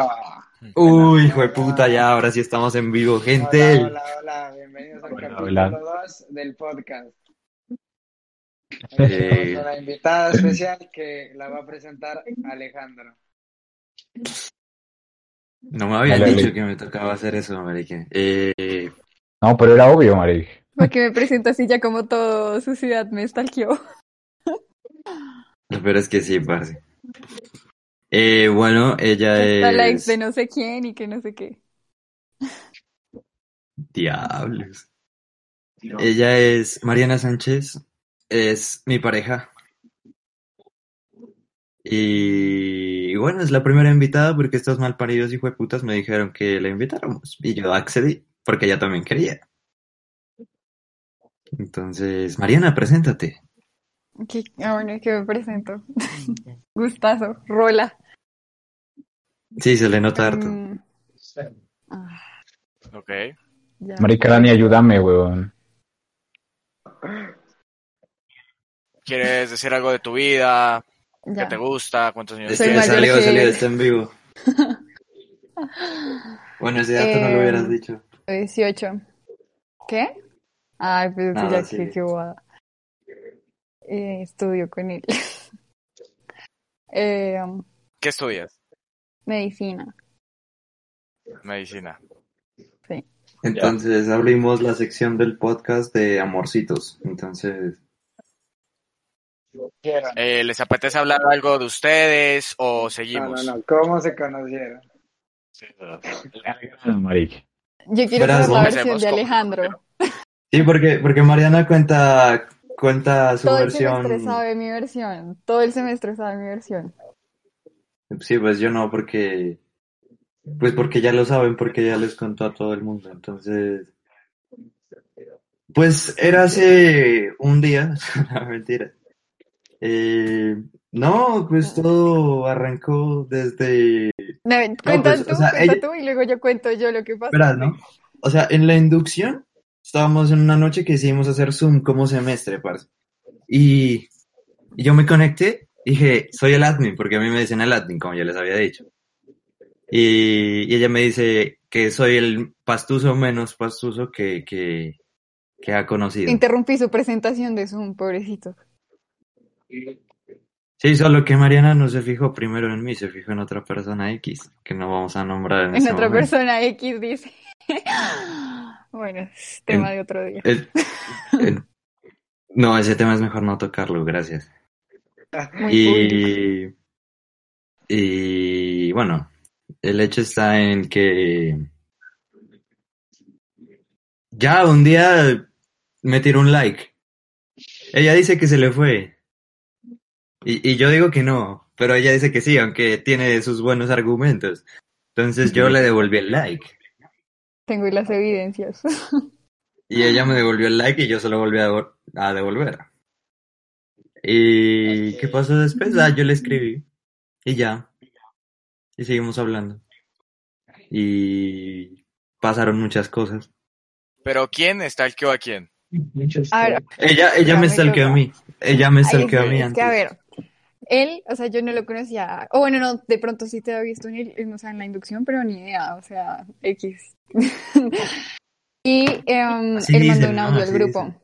Ah, Uy, hijo de puta, ya, ahora sí estamos en vivo, gente. Hola, hola, hola, bienvenidos al Hola, capítulo hola. 2 del podcast. Hoy Eh. tenemos una invitada especial que la va a presentar Alejandro. No me habían Dale, dicho que me tocaba hacer eso, marica. Eh, No, pero era obvio, Maric. Porque me presento así ya como todo su ciudad me stalkeó. pero es que sí, parce. Eh, bueno, ella Está la ex es... de no sé quién y que no sé qué. Diablos. Ella es Mariana Sánchez, es mi pareja. Y bueno, es la primera invitada porque estos malparidos y putas me dijeron que la invitáramos. Y yo accedí porque ella también quería. Entonces, Mariana, preséntate. Que, ah, bueno, que me presento. Gustazo, rola. Sí, se le nota harto. Mm, ah, Ok. ya. Marica, Dani, ayúdame, weón. ¿Quieres decir algo de tu vida? ¿Qué te gusta? ¿Cuántos años Es Soy que tienes? salió, que salió, está en vivo. Bueno, ese dato no lo Eh, hubieras dicho. 18. ¿Qué? Ay, pues Nada, ya sigue. que qué bobada. Eh, estudio con él. Eh, ¿Qué estudias? medicina. Medicina. Entonces abrimos la sección del podcast de amorcitos. Entonces. Eh, ¿Les apetece hablar algo de ustedes o No, no, seguimos? no, ¿cómo se conocieron? Maric. Yo quiero saber la versión de Alejandro. sí, porque, porque Mariana cuenta, cuenta su Todo el versión. semestre sabe mi versión. Todo el semestre sabe mi versión. Sí, pues yo no, porque, pues porque ya lo saben, porque ya les contó a todo el mundo. Entonces, pues era hace un día, mentira. Eh, no, pues todo arrancó desde, No, cuenta pues, o tú, sea, cuenta ella- tú y luego yo cuento yo lo que pasó. O sea, en la inducción estábamos en una noche que decidimos hacer Zoom como semestre, parce. Y, y yo me conecté, dije, soy el admin, porque a mí me dicen el admin, como ya les había dicho. Y, y ella me dice que soy el pastuso menos pastuso que, que, que ha conocido. Interrumpí su presentación de Zoom, pobrecito. Sí, solo que Mariana no se fijó primero en mí, se fijó en otra persona X, que no vamos a nombrar en, En este otra momento. persona X dice. bueno, es tema En- de otro día. El- el- no, ese tema es mejor no tocarlo, gracias. Muy público. Y, y bueno, el hecho está en que ya un día me tiró un like. Ella dice que se le fue. Y, y yo digo que no, pero ella dice que sí, aunque tiene sus buenos argumentos. Entonces yo le devolví el like. Tengo las evidencias. Y ella me devolvió el like y yo se lo volví a, devol- a devolver. ¿Y qué pasó después? Ah, yo le escribí. Y ya. Y seguimos hablando. Y pasaron muchas cosas. ¿Pero quién stalkeó a quién? A ver, Ella, ella Ya me stalkeó a mí. Ella me stalkeó a mí es antes. que a ver, él, o sea, yo no lo conocía, o bueno, no, de pronto sí te había visto en, o sea, en la inducción, pero ni idea, o sea, X. y Así él mandó dicen, un ¿no? audio al Así grupo.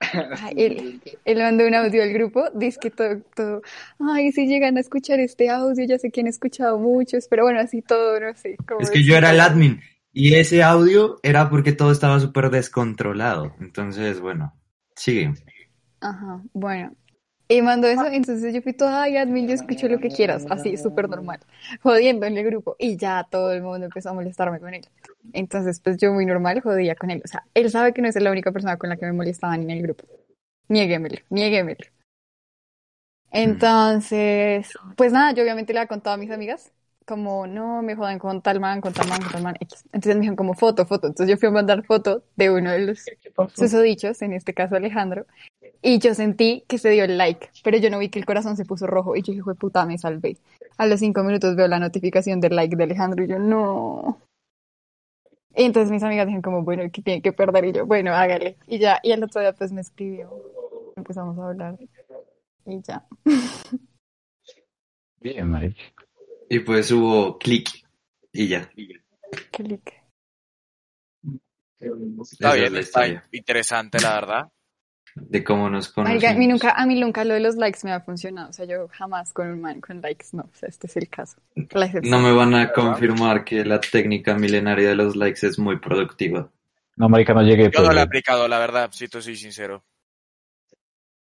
Ay, él, él mandó un audio al grupo, dice que todo, todo, ay, si llegan a escuchar este audio, ya sé que han escuchado muchos, pero bueno, así todo, no sé. cómo Es que yo era el admin. Y ese audio era porque todo estaba súper descontrolado. Entonces, bueno, sigue. Ajá, bueno. Y mandó eso, entonces yo fui toda, ay, admin, yo escucho lo que quieras, así, súper normal, jodiendo en el grupo. Y ya todo el mundo empezó a molestarme con él. Entonces, pues yo muy normal jodía con él. O sea, él sabe que no es la única persona con la que me molestaban en el grupo. Niéguemelo, niéguemelo. Entonces, pues nada, yo obviamente le había contado a mis amigas, como, no, me jodan con tal man, con tal man, con tal man, X. Entonces me dijeron como foto, foto. Entonces yo fui a mandar foto de uno de los susodichos, en este caso Alejandro, y yo sentí que se dio el like, pero yo no vi que el corazón se puso rojo y yo dije, "Jue puta, me salvé. A los cinco minutos veo la notificación del like de Alejandro y yo, no. Y entonces mis amigas dijeron como, bueno, que tiene que perder? Y yo, bueno, hágale. Y ya, y el otro día pues me escribió, empezamos a hablar y ya. Bien, Maric. Y pues hubo clic y ya. Clic. Está bien, está interesante, la verdad. De cómo nos Marica, a mí nunca, a mí nunca lo de los likes me ha funcionado. O sea, yo jamás con un man con likes, no. O sea, este es el caso. La. No me van a confirmar que la técnica milenaria de los likes es muy productiva. No, marica, no llegué. Yo pues, no lo he güey. aplicado, la verdad, si te soy sincero.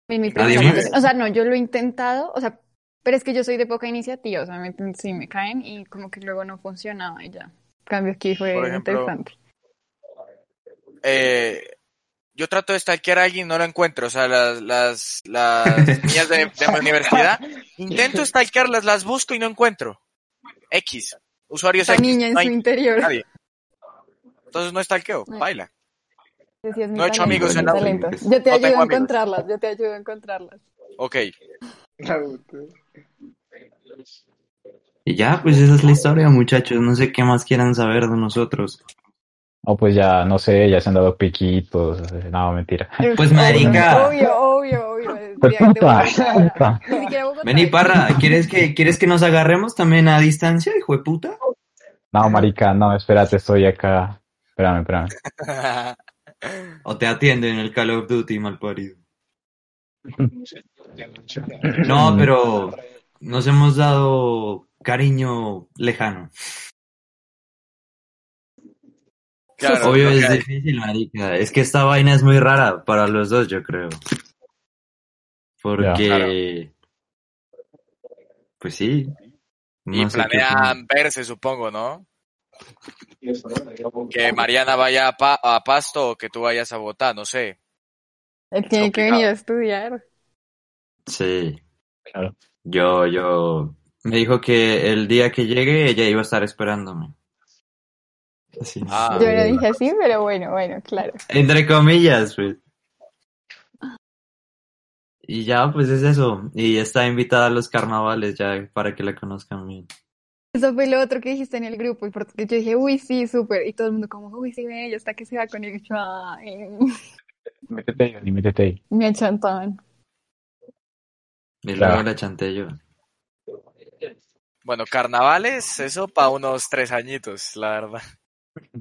Mi O sea, no, yo lo he intentado, o sea, pero es que yo soy de poca iniciativa, o sea, me, sí me caen y como que luego no funcionaba y ya. Cambio aquí fue Por ejemplo, interesante. Eh, yo trato de stalkear a alguien y no lo encuentro. O sea, las, las, las niñas de, de mi universidad, intento stalkearlas, las busco y no encuentro. X. Usuarios Esa X. niña en no su interior. nadie. Entonces no stalkeo, baila. Ese sí es mi No he hecho amigos en la. Yo te No ayudo a amigos. encontrarlas, yo te ayudo a encontrarlas. Ok. Y ya, pues esa es la historia, muchachos. No sé qué más quieran saber de nosotros. No, pues ya, no sé, ya se han dado piquitos. No, mentira. Pues, marica. Obvio, obvio, obvio. de- Pues puta, puta. Vení, Parra, ¿quieres que, ¿quieres que nos agarremos también a distancia, hijo de puta? No, marica, no, espérate, estoy acá. Espérame, espérame. O te atienden en el Call of Duty, mal parido. No, pero nos hemos dado cariño lejano. Claro, Obvio es hay. difícil, marica. Es que esta vaina es muy rara para los dos, yo creo. Porque... Pues sí. Y No qué planean verse, supongo, ¿no? Que Mariana vaya a, Pa- a Pasto o que tú vayas a Bogotá, no sé. Él tiene que venir a estudiar. Sí. Claro. Yo, yo... Me dijo que el día que llegue ella iba a estar esperándome. Así. Ah. Yo lo dije así, pero bueno, bueno, claro. Entre comillas, pues. Y ya, pues es eso. Y está invitada a los carnavales ya para que la conozcan bien. Eso fue lo otro que dijiste en el grupo, y porque yo dije, uy, sí, súper, y todo el mundo como, uy, sí, ve, ella hasta que se va con el ay, Métete ahí, Dani, métete ahí. me achantaban. Y Claro. luego la chanté yo. Bueno, carnavales, eso para unos tres añitos, la verdad.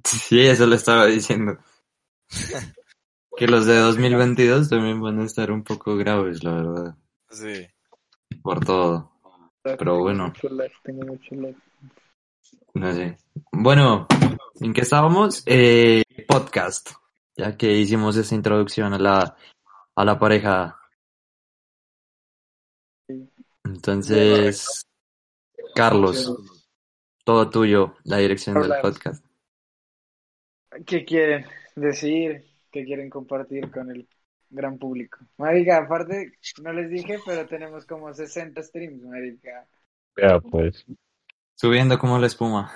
Sí, eso lo estaba diciendo. Que los de 2022 también van a estar un poco graves, la verdad. Sí. Por todo. Pero bueno. Tengo mucho lag. No sé. Bueno, ¿en qué estábamos? Eh, podcast. Ya que hicimos esa introducción a la, a la pareja. Entonces, Carlos, todo tuyo, la dirección del podcast. ¿Qué quieren decir? ¿Qué quieren compartir con el gran público? Marica, aparte, no les dije, pero tenemos como 60 streams, marica. Ya, pues. Subiendo como la espuma.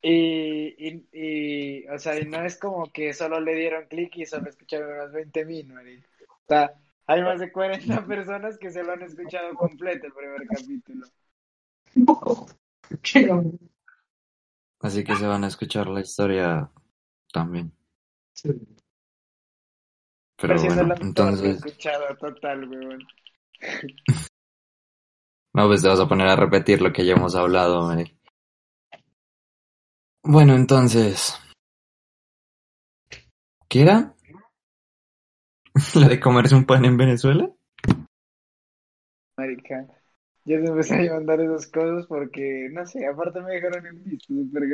Y, y, y, o sea, y no es como que solo le dieron clic y solo escucharon unos 20 mil, marica. O sea, hay más de 40 personas que se lo han escuchado completo el primer capítulo. Así que se van a escuchar la historia también. Pero bueno, entonces, escuchado total, weón. no, pues te vas a poner a repetir lo que ya hemos hablado, Mary. Bueno, entonces, ¿qué era? ¿La de comerse un pan en Venezuela? Marica. Yo te empecé a mandar esas cosas porque, no sé, aparte me dejaron en visto, súper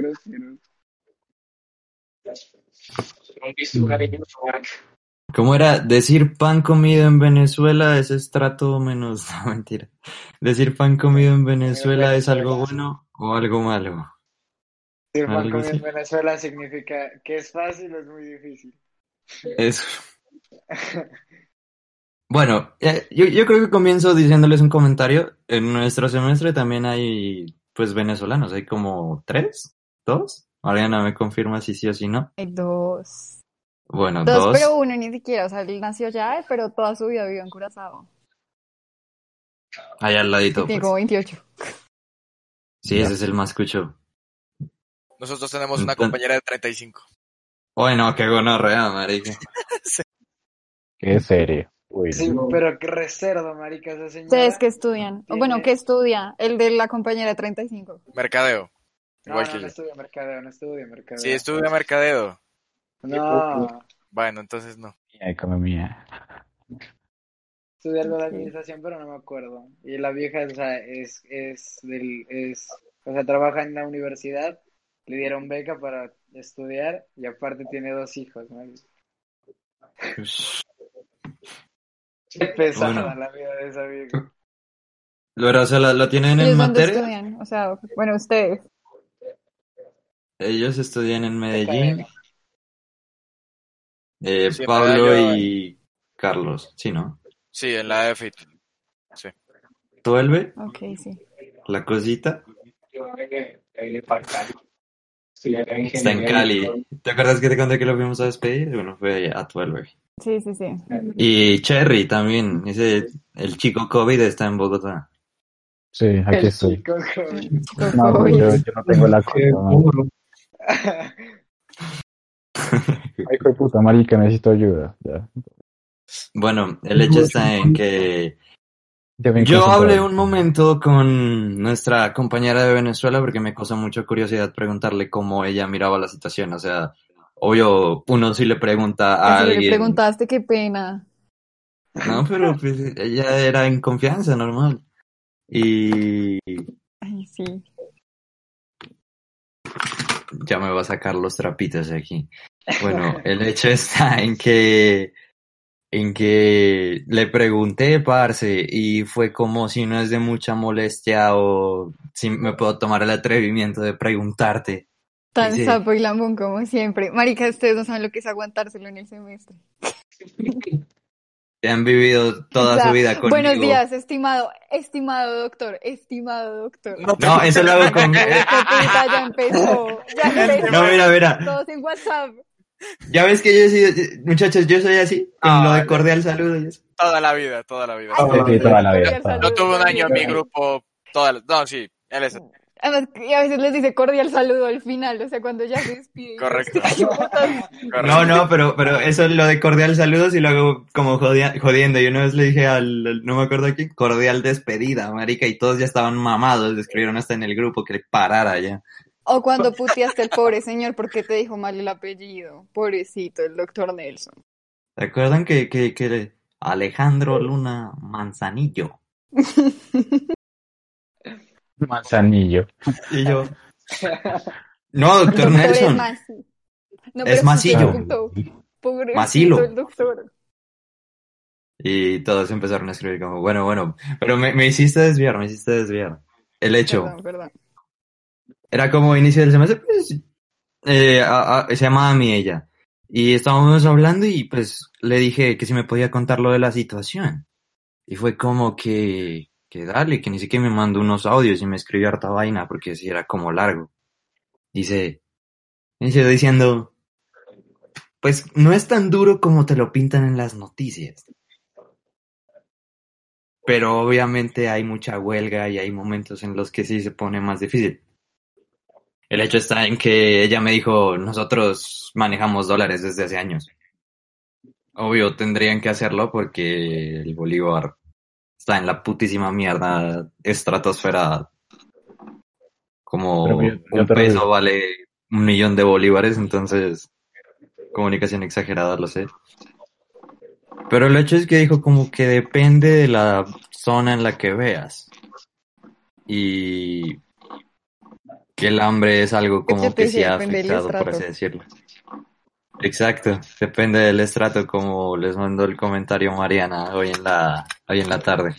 grosero. ¿Cómo era? Decir pan comido en Venezuela es estrato menos. No, mentira. Decir pan comido en Venezuela es algo bueno o algo malo. El pan comido en. Venezuela significa que es fácil o es muy difícil. Eso. Bueno, eh, yo, yo creo que comienzo diciéndoles un comentario. En nuestro semestre también hay, pues, venezolanos. Hay como tres, dos. Mariana me confirma si sí o si no. Hay dos. Bueno, Dos, dos. pero uno ni siquiera, o sea, él nació ya, pero toda su vida vivió en Curazao. Allá al ladito. Tiene pues. como 28. Sí, ese es el más cucho. Nosotros tenemos una compañera de 35. Bueno, qué gonorrea, marica. Qué serio. Uy, Sí, pero qué recerdo, marica, esa señora. Ustedes que estudian. Tiene- bueno, ¿qué estudia? El de la compañera 35. Mercadeo. No, Igual no, que no yo. estudia mercadeo, no estudia mercadeo. Sí, estudia mercadeo. No, Bueno, entonces no. economía. estudia algo de administración, pero no me acuerdo. Y la vieja, o sea, es, es del, es, o sea, trabaja en la universidad, le dieron beca para estudiar y aparte tiene dos hijos, marica. Qué pesada Bueno. la vida de esa vieja. Pero, o sea, ¿la, la tienen en ¿Ellos dónde materia? estudian? O sea, bueno, ustedes. Ellos estudian en Medellín. Eh, Sí, Pablo Medallo- y Carlos, sí, ¿no? Sí, en la EFIT. Sí. ¿Tuelve? Ok, sí. La cosita. Está en Cali. ¿Te acuerdas que te conté que lo fuimos a despedir? Bueno, fue a Tuelve. Sí, sí, sí. Y Cherry también. Ese, el chico COVID está en Bogotá. Sí, aquí El estoy. chico. Chico No, COVID. yo, yo no tengo la cosa. Ay, hijo de puta, marica, necesito ayuda. Ya. Bueno, el hecho está en que yo hablé un momento con nuestra compañera de Venezuela porque me causó mucha curiosidad preguntarle cómo ella miraba la situación. O sea, obvio, uno sí le pregunta a Si le alguien. preguntaste, qué pena. No, pero pues, ella era en confianza, normal. Y Ay, sí. Ya me va a sacar los trapitos de aquí. Bueno, el hecho está en que en que le pregunté, parce, y fue como si no es de mucha molestia o si me puedo tomar el atrevimiento de preguntarte. Tan sapo y lambón como siempre. Marica, ustedes no saben lo que es aguantárselo en el semestre. Que han vivido toda O sea, su vida conmigo. Buenos días, estimado, estimado doctor, estimado doctor. No No, eso lo hago con... Ya empezó. Ya empezó. No, mira, mira. Todos en WhatsApp. Ya ves que yo he sido... Muchachos, yo soy así. Con Ah, lo de cordial saludo y eso. Toda la vida, toda la vida. Ay, Sí, sí, toda la vida. Yo tuve un año en mi grupo. Toda la- No, sí, él es. Además, y a veces les dice cordial saludo al final, o sea, cuando ya se despide. Correcto. No, no, pero, pero eso es lo de cordial saludos y lo hago como jodia- jodiendo. Y una vez le dije al, al- no me acuerdo a quién, cordial despedida, marica, y todos ya estaban mamados, le escribieron hasta en el grupo que le parara ya. O cuando puteaste al pobre señor porque te dijo mal el apellido. Pobrecito, el doctor Nelson. ¿Se acuerdan que, que, que Alejandro Luna Manzanillo? Manzanillo. Y yo, no, doctor Nelson. No, Es Masillo. Masilo. el doctor. y todos empezaron a escribir como, bueno, bueno, pero me, me hiciste desviar, me hiciste desviar. El hecho, Perdón, perdón. era como inicio del semestre, pues, eh, a- a- se llamaba a mí ella. Y estábamos hablando y pues le dije que si me podía contar lo de la situación. Y fue como que, que dale, que ni siquiera me mandó unos audios y me escribió harta vaina porque sí era como largo. Dice, inició diciendo, pues no es tan duro como te lo pintan en las noticias. Pero obviamente hay mucha huelga y hay momentos en los que sí se pone más difícil. El hecho está en que ella me dijo, nosotros manejamos dólares desde hace años. Obvio, tendrían que hacerlo porque el bolívar está en la putísima mierda estratosfera. Como Pero yo- yo un peso digo. vale un millón de bolívares, entonces comunicación exagerada, lo sé. Pero el hecho es que dijo como que depende de la zona en la que veas. Y que el hambre es algo ¿Qué como que dice? ha afectado, por así decirlo. Exacto, depende del estrato, como les mandó el comentario Mariana hoy en la, hoy en la tarde.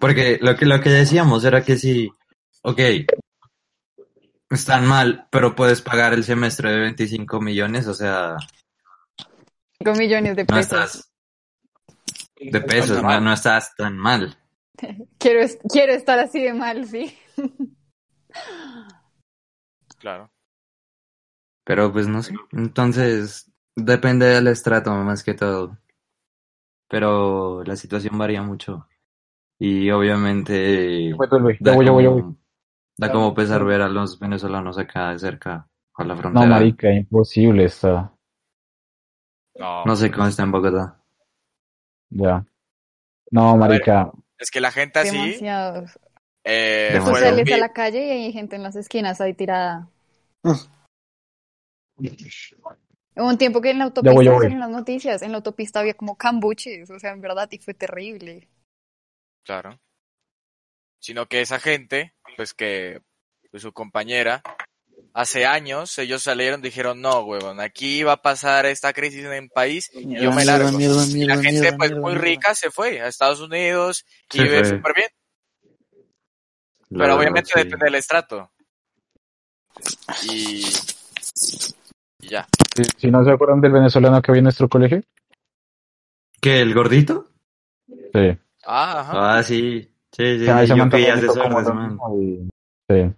Porque lo que, lo que decíamos era que si, ok, están mal, pero puedes pagar el semestre de 25 millones, o sea, 5 millones de no pesos. estás, de pesos, no, no estás tan mal. Quiero, es- quiero estar así de mal, sí. Claro. Pero pues no sé. Entonces, depende del estrato más que todo. Pero la situación varía mucho. Y obviamente Luis. da como, voy. da como pesar ver a los venezolanos acá de cerca a la No, frontera. marica, imposible está. No. No sé cómo está en Bogotá. Ya. No, marica. Es que la gente así, Demasiados. eh, Demasiado. Tú sales a la calle y hay gente en las esquinas ahí tirada. Hubo un tiempo que en la autopista voy, ya voy. salieron las noticias, en la autopista había como cambuches, o sea, en verdad, y fue terrible. Claro. Sino que esa gente, pues que pues, su compañera, hace años ellos salieron, dijeron, no, huevón, aquí va a pasar esta crisis en el país y yo me largo. y la gente, pues muy rica, se fue a Estados Unidos y vive súper bien. La Pero verdad, obviamente sí. depende del estrato. Y, y ya. Si, si no se acuerdan del venezolano que había en nuestro colegio. ¿Qué, el gordito? Sí. Ah, ajá. Ah, sí. Sí, sí, O sea, sí, yo como de man. y- Sí.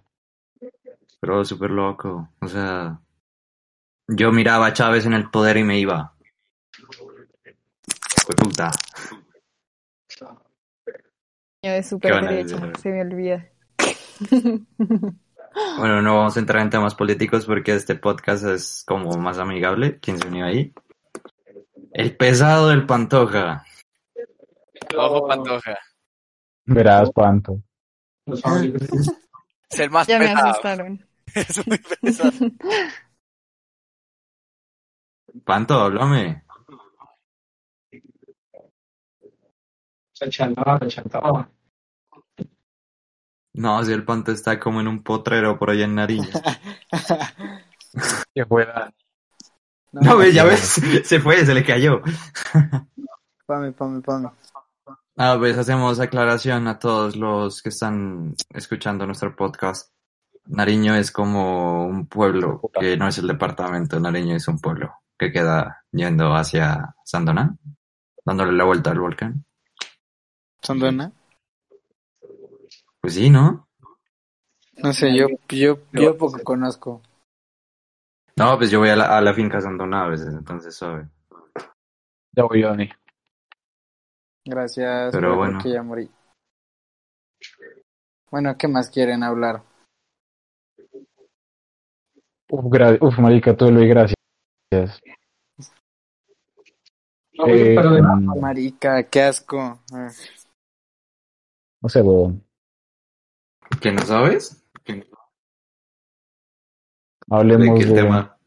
Pero súper loco. O sea, yo miraba a Chávez en el poder y me iba. Fue puta. Yo de a derecha, se me olvida. Bueno, no vamos a entrar en temas políticos porque este podcast es como más amigable. ¿Quién se unió ahí? El pesado del Pantoja. Ojo, Pantoja. Verás cuánto. Es el más Ya me asustaron. Es muy pesado. Panto, háblame. No, si el Panto está como en un potrero por allá en Nariño. Que juega. No, ves, ya ves, se fue, se le cayó. Pame, pame, pame. A ver, hacemos aclaración a todos los que están escuchando nuestro podcast. Nariño es como un pueblo que no es el departamento, Nariño es un pueblo que queda yendo hacia Sandoná, dándole la vuelta al volcán. ¿Sondona? Pues sí, ¿no? No sé, yo, yo, yo poco conozco. No, pues yo voy a la, a la finca Sandoná a veces, entonces suave. Ya voy, Dani. Gracias, Pero bueno. porque ya morí. Bueno, ¿qué más quieren hablar? Uf, gra- Uf, marica, todo lo y gracias. Eh, mm, Marica, qué asco. Ah. no sé, weón. ¿Que no sabes? De Hablemos que el de... tema,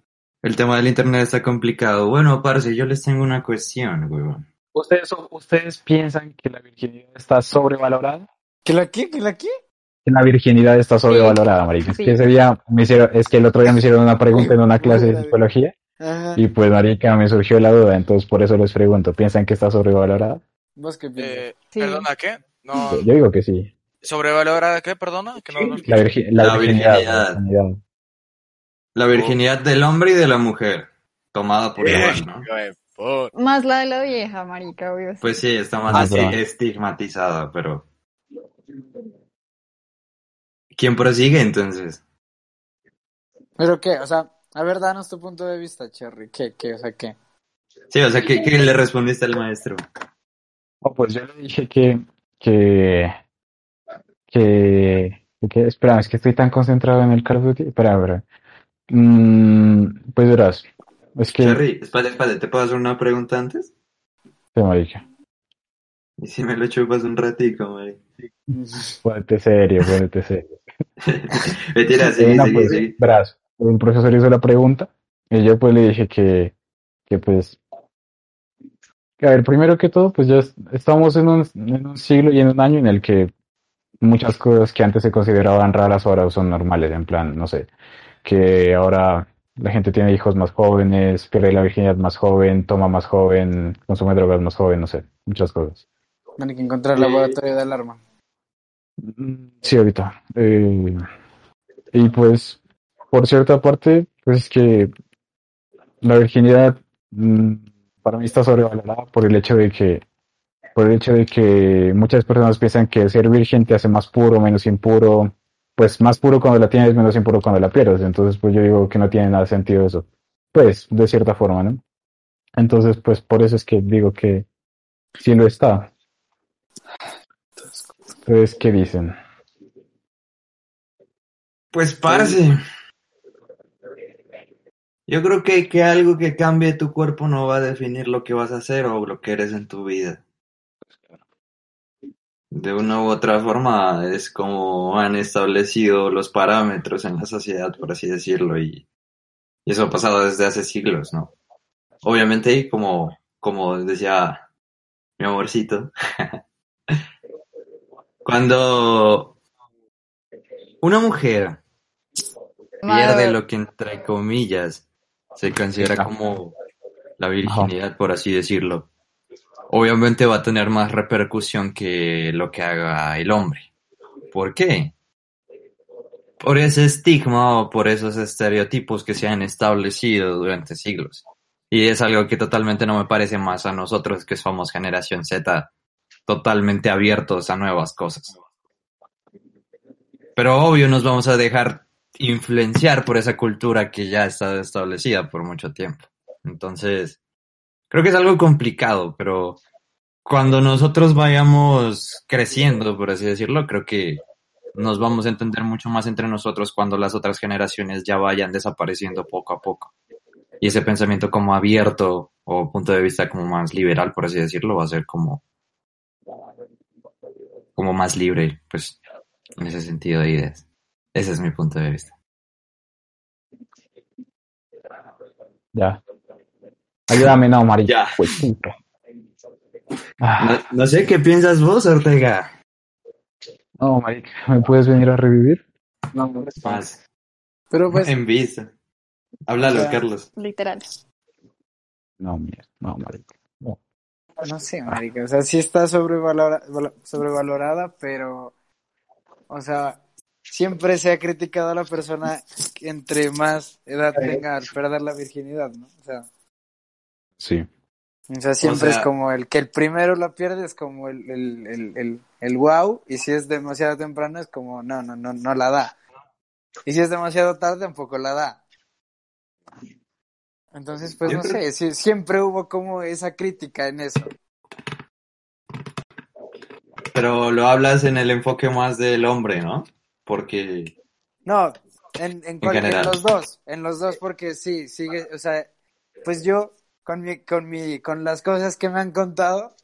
el tema del internet está complicado. Bueno, parce, yo les tengo una cuestión, weón. ¿Ustedes, ¿Ustedes piensan que la virginidad está sobrevalorada? ¿Que la qué? ¿Que la qué? Que la virginidad está sobrevalorada, marica. Sí. Es que ese día me hicieron, es que el otro día me hicieron una pregunta en una clase de psicología Ajá. y pues, marica, me surgió la duda, entonces por eso les pregunto, ¿piensan que está sobrevalorada? ¿Vos qué? Eh, Sí. ¿Perdona qué? No, Yo digo que sí. ¿Sobrevalorada qué? ¿Perdona? Que no, no La, virgi- la La virginidad. virginidad. la virginidad. La virginidad del hombre y de la mujer, tomada por igual, ¿no? Más la de la vieja, marica, obvio. Pues sí, está más Ah, así estigmatizada, pero... ¿Quién prosigue entonces? ¿Pero qué? O sea, a ver, danos tu punto de vista, Cherry. ¿Qué, qué? O sea, ¿qué? Sí, o sea, ¿qué, qué le respondiste al maestro? No, pues yo le dije que, que, que, que, espera, es que estoy tan concentrado en el Call of Duty. Espera, espera. Mm, pues verás, es que, Cherry, espérate, espérate, ¿te puedo hacer una pregunta antes? Sí, marica, Y si me lo chupas un ratico, Mari. ponete serio, ponete serio. Mentira, Eh, sí, no, sí, pues, sí. verás, el profesor hizo la pregunta y yo pues le dije que, que pues, a ver, primero que todo, pues ya es- estamos en un, en un siglo y en un año en el que muchas cosas que antes se consideraban raras ahora son normales, en plan, no sé, que ahora la gente tiene hijos más jóvenes, pierde la virginidad más joven, toma más joven, consume drogas más joven, no sé, muchas cosas. Tienen que encontrar el laboratorio de alarma. Mm, Sí, ahorita. Eh, y pues, por cierta parte, pues es que la virginidad mm, para mí está sobrevalorada por el hecho de que, por el hecho de que muchas personas piensan que ser virgen te hace más puro, menos impuro, pues más puro cuando la tienes, menos impuro cuando la pierdes. Entonces, pues yo digo que no tiene nada sentido eso. Pues, de cierta forma, ¿no? Entonces, pues por eso es que digo que sí lo está. Entonces, ¿qué dicen? Pues, parce. Yo creo que, que algo que cambie tu cuerpo no va a definir lo que vas a hacer o lo que eres en tu vida. De una u otra forma es como han establecido los parámetros en la sociedad, por así decirlo, y, y eso ha pasado desde hace siglos, ¿no? Obviamente, como, como decía mi amorcito, cuando una mujer pierde lo que entre comillas se considera como la virginidad, por así decirlo, obviamente va a tener más repercusión que lo que haga el hombre. ¿Por qué? Por ese estigma o por esos estereotipos que se han establecido durante siglos. Y es algo que totalmente no me parece más a nosotros que somos generación Z, totalmente abiertos a nuevas cosas. Pero obvio nos vamos a dejar influenciar por esa cultura que ya está establecida por mucho tiempo. Entonces, creo que es algo complicado, pero cuando nosotros vayamos creciendo, por así decirlo, creo que nos vamos a entender mucho más entre nosotros cuando las otras generaciones ya vayan desapareciendo poco a poco. Y ese pensamiento como abierto o punto de vista como más liberal, por así decirlo, va a ser como, como más libre, pues, en ese sentido de ideas. Ese es mi punto de vista. Ya. Ayúdame, no, Mari. Ya. Pues. Ah, No, no sé qué piensas vos, Ortega. no, marica, ¿me puedes venir a revivir? No, no es Más Pero pues, en vista. Háblalo, O sea, Carlos. literal. No, mierda, no, marica. No. no sé, marica, o sea, sí está sobrevalora- sobrevalorada, pero, o sea, siempre se ha criticado a la persona que entre más edad tenga al perder la virginidad, ¿no? O sea, Sí. o sea siempre sea- es como el que el primero la pierde es como el, el, el, el, el wow, y si es demasiado temprano es como, no, no, no, no la da. Y si es demasiado tarde, tampoco la da. Entonces, pues no creo- sé, siempre hubo como esa crítica en eso. Pero lo hablas en el enfoque más del hombre, ¿no? Porque No, en, en, cual- en los dos, en los dos, porque sí, sigue, o sea, pues yo, con mi, con mi, con las cosas que me han contado,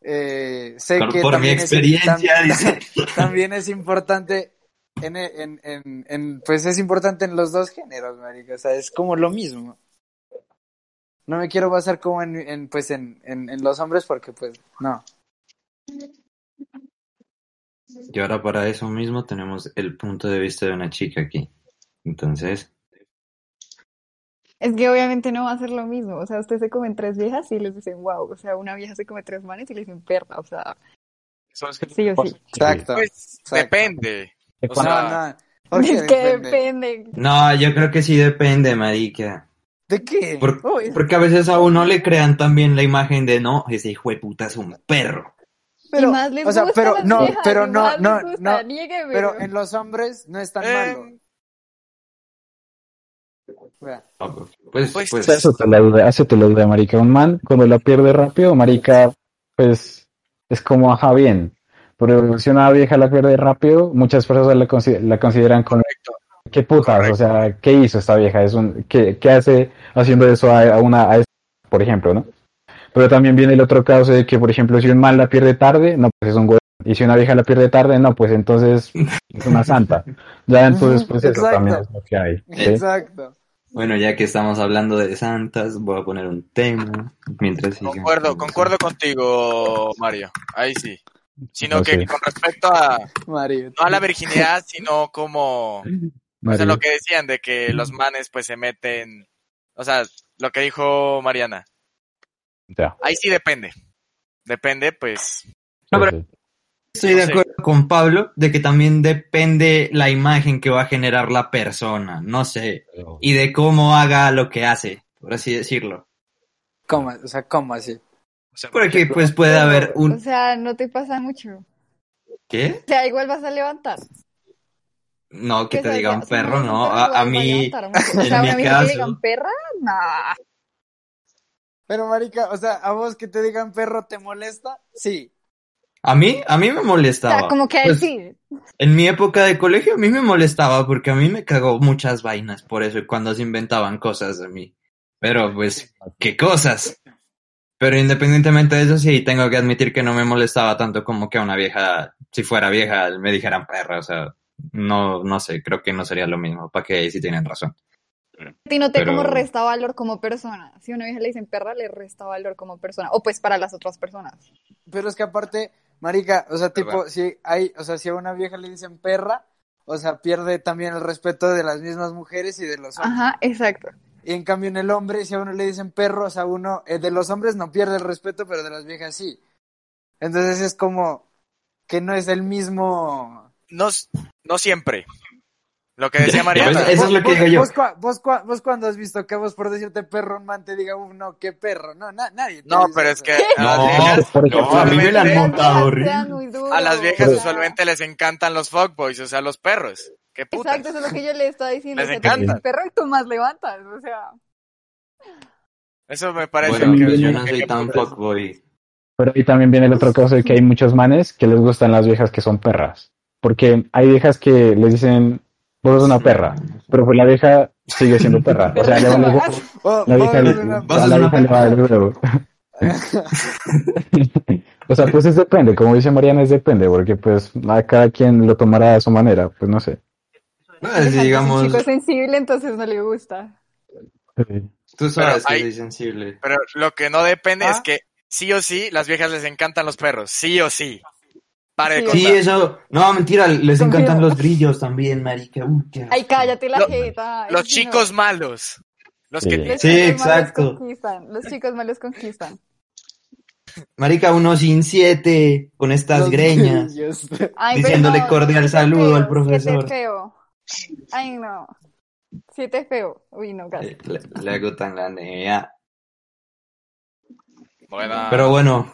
eh, sé por, que por mi también es- experiencia, dice. también es importante en, en, en, en- pues es importante en los dos géneros, marica, o sea, es como lo mismo. No me quiero basar como en, en pues en, en los hombres porque pues no. Y ahora para eso mismo tenemos el punto de vista de una chica aquí. Entonces, Es que obviamente no va a ser lo mismo. O sea, usted se comen tres viejas y les dicen wow. O sea, una vieja se come tres manes y le dicen perra. O sea, sí o sí. Exacto. Pues Exacto. depende. O sea, no. ¿Por qué Es que depende? depende. no, yo creo que sí depende, marica. ¿De qué? Por- Uy. porque a veces a uno le crean también la imagen de no, ese hijo de puta es un perro. Pero, y más les o sea, gustan pero no, viejas, pero no, no, gusta, no. Pero en los hombres no es tan Eh, malo. Vea. Pues, Pues, pues, Eso te la duda, eso te la duda, marica. Un man, cuando la pierde rápido, marica, pues, es como, ajá, bien. Pero si una vieja la pierde rápido, muchas personas la, consi- la consideran como, correcto. ¿qué putas? Correcto. O sea, ¿qué hizo esta vieja? Es un, ¿qué, qué hace haciendo eso a, a una, a esta, por ejemplo, no? Pero también viene el otro caso de que, por ejemplo, si un man la pierde tarde, no, pues es un güey. Y si una vieja la pierde tarde, no, pues entonces es una santa. Ya entonces, pues eso exacto. también es lo que hay. ¿sí? Exacto. Bueno, ya que estamos hablando de santas, voy a poner un tema mientras Concuerdo, con- concuerdo contigo, Mario. Ahí sí. Sino No que con respecto a, Mario. no a la virginidad, sino como, o sea, Mario. lo que decían de que los manes pues se meten, o sea, lo que dijo Mariana. Ya, Ahí sí depende. Depende, pues, No, pero- sí, sí. Estoy de acuerdo con Pablo de que también depende la imagen que va a generar la persona, no sé, y de cómo haga lo que hace, por así decirlo. ¿Cómo? O sea, ¿cómo así? o sea, por Porque pues puede haber O un... sea, no te pasa mucho. ¿Qué? O sea, igual vas a levantar. No, que te sea, digan perro, no. A, a a mí. O en sea, mi una vieja que caso- le digan perra, nah. Pero, marica, o sea, ¿a vos que te digan perro te molesta? Sí. A mí, a mí me O molestaba. sea, como que Pues, sí. En mi época de colegio a mí me molestaba porque a mí me cagó muchas vainas por eso y cuando se inventaban cosas de mí. Pero pues, ¿qué cosas? Pero independientemente de eso, sí, tengo que admitir que no me molestaba tanto como que a una vieja, si fuera vieja, me dijeran perra, o sea, no, no sé, creo que no sería lo mismo, para que ahí sí tienen razón. A ti no te Pero- como resta valor como persona. Si a una vieja le dicen perra, le resta valor como persona. O pues para las otras personas. Pero es que aparte, marica, o sea, tipo, si hay, o sea, si a una vieja le dicen perra, o sea, pierde también el respeto de las mismas mujeres y de los hombres. Ajá, exacto. Y en cambio en el hombre, si a uno le dicen perro, o sea, uno, eh, de los hombres no pierde el respeto, pero de las viejas sí. Entonces es como que no es el mismo... No, no siempre. Lo que decía Mariana. Eso es lo que Vos- digo yo. Vos, cua- vos, cua- vos cuando has visto que vos por decirte perro un man te diga, uff, no, qué perro. No, na- nadie. No, pero eso. es que a las No, viejas, por ejemplo, a mí me la han usualmente- montado Las viejas sean horrible. muy duros, a las viejas usualmente les encantan los fuckboys, o sea, los perros. ¿Qué putas? Exacto, eso es lo que yo le estaba diciendo. Les o sea, tú encanta. perro y tú más levantas, o sea. Eso me parece Bueno, que yo no soy tan fuckboy. Pero ahí también viene el otro caso de que hay muchos manes que les gustan las viejas que son perras. Porque hay viejas que les dicen, vos sos una perra, pero pues la vieja sigue siendo perra. O sea, le vale huevo. Oh, La vieja, una Vos a la vieja le vale huevo. O sea, pues es depende, como dice Mariana, es depende, porque pues a cada quien lo tomará a su manera, pues no sé. No, es digamos, un chico sensible, entonces no le gusta. Sí. tú sabes Pero que hay- soy sensible. Pero lo que no depende ¿Ah? es que sí o sí, las viejas les encantan los perros. Sí o sí. Pare de Sí, eso, no, mentira, les Confío. encantan los grillos también, marica. Uy, qué Ay, cállate la Lo- jeta. Los no. chicos malos. Los Sí. que Los Sí, chicos exacto. malos conquistan. Los chicos malos conquistan. Marica, uno sin siete, con estas Los greñas. Ay, Diciéndole no, cordial saludo al profesor. Siete feo. Ay, no. Siete feo. Uy, no, casi. Eh, Le, le gustan la nea. Buena. Pero bueno,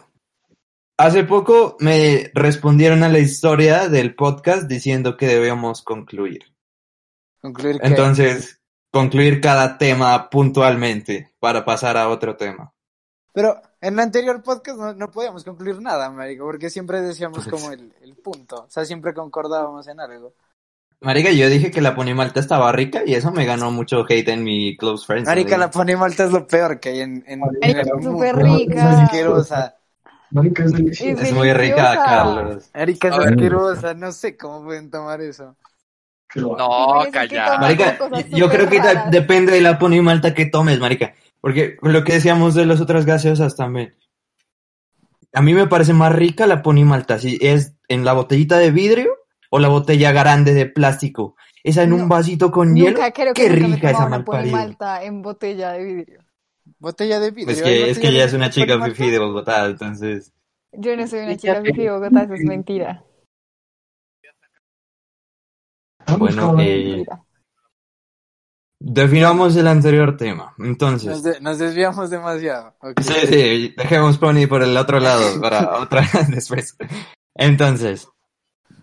hace poco me respondieron a la historia del podcast diciendo que debíamos concluir. Concluir. Entonces, concluir cada tema puntualmente para pasar a otro tema. Pero en el anterior podcast no, no podíamos concluir nada, marico, porque siempre decíamos como el, el punto. O sea, siempre concordábamos en algo. Marica, yo dije que la ponimalta estaba rica y eso me ganó mucho hate en mi close friends. Marica, la ¿no? ponimalta es lo peor que hay en, en, en Es el súper mundo. rica. Es asquerosa. Es muy rica. Carlos. Marica, es asquerosa. No sé cómo pueden tomar eso. No, calla. Marica, yo creo que depende de la ponimalta que tomes, marica. Porque lo que decíamos de las otras gaseosas también. A mí me parece más rica la ponimalta, si es en la botellita de vidrio o la botella grande de plástico. Esa en No, un vasito con hielo. Nunca creo que Qué nunca me rica esa tomado una malta en botella de vidrio. Botella de vidrio. Es ¿hay que, es que ella es una chica fifi de Bogotá, entonces. Yo no soy una ¿Y chica fifi de Bogotá, eso es mentira. Bueno, eh, definamos el anterior tema. Nos, Entonces, de- nos desviamos demasiado. sí, sí, dejemos Pony por el otro lado para otra después. Entonces,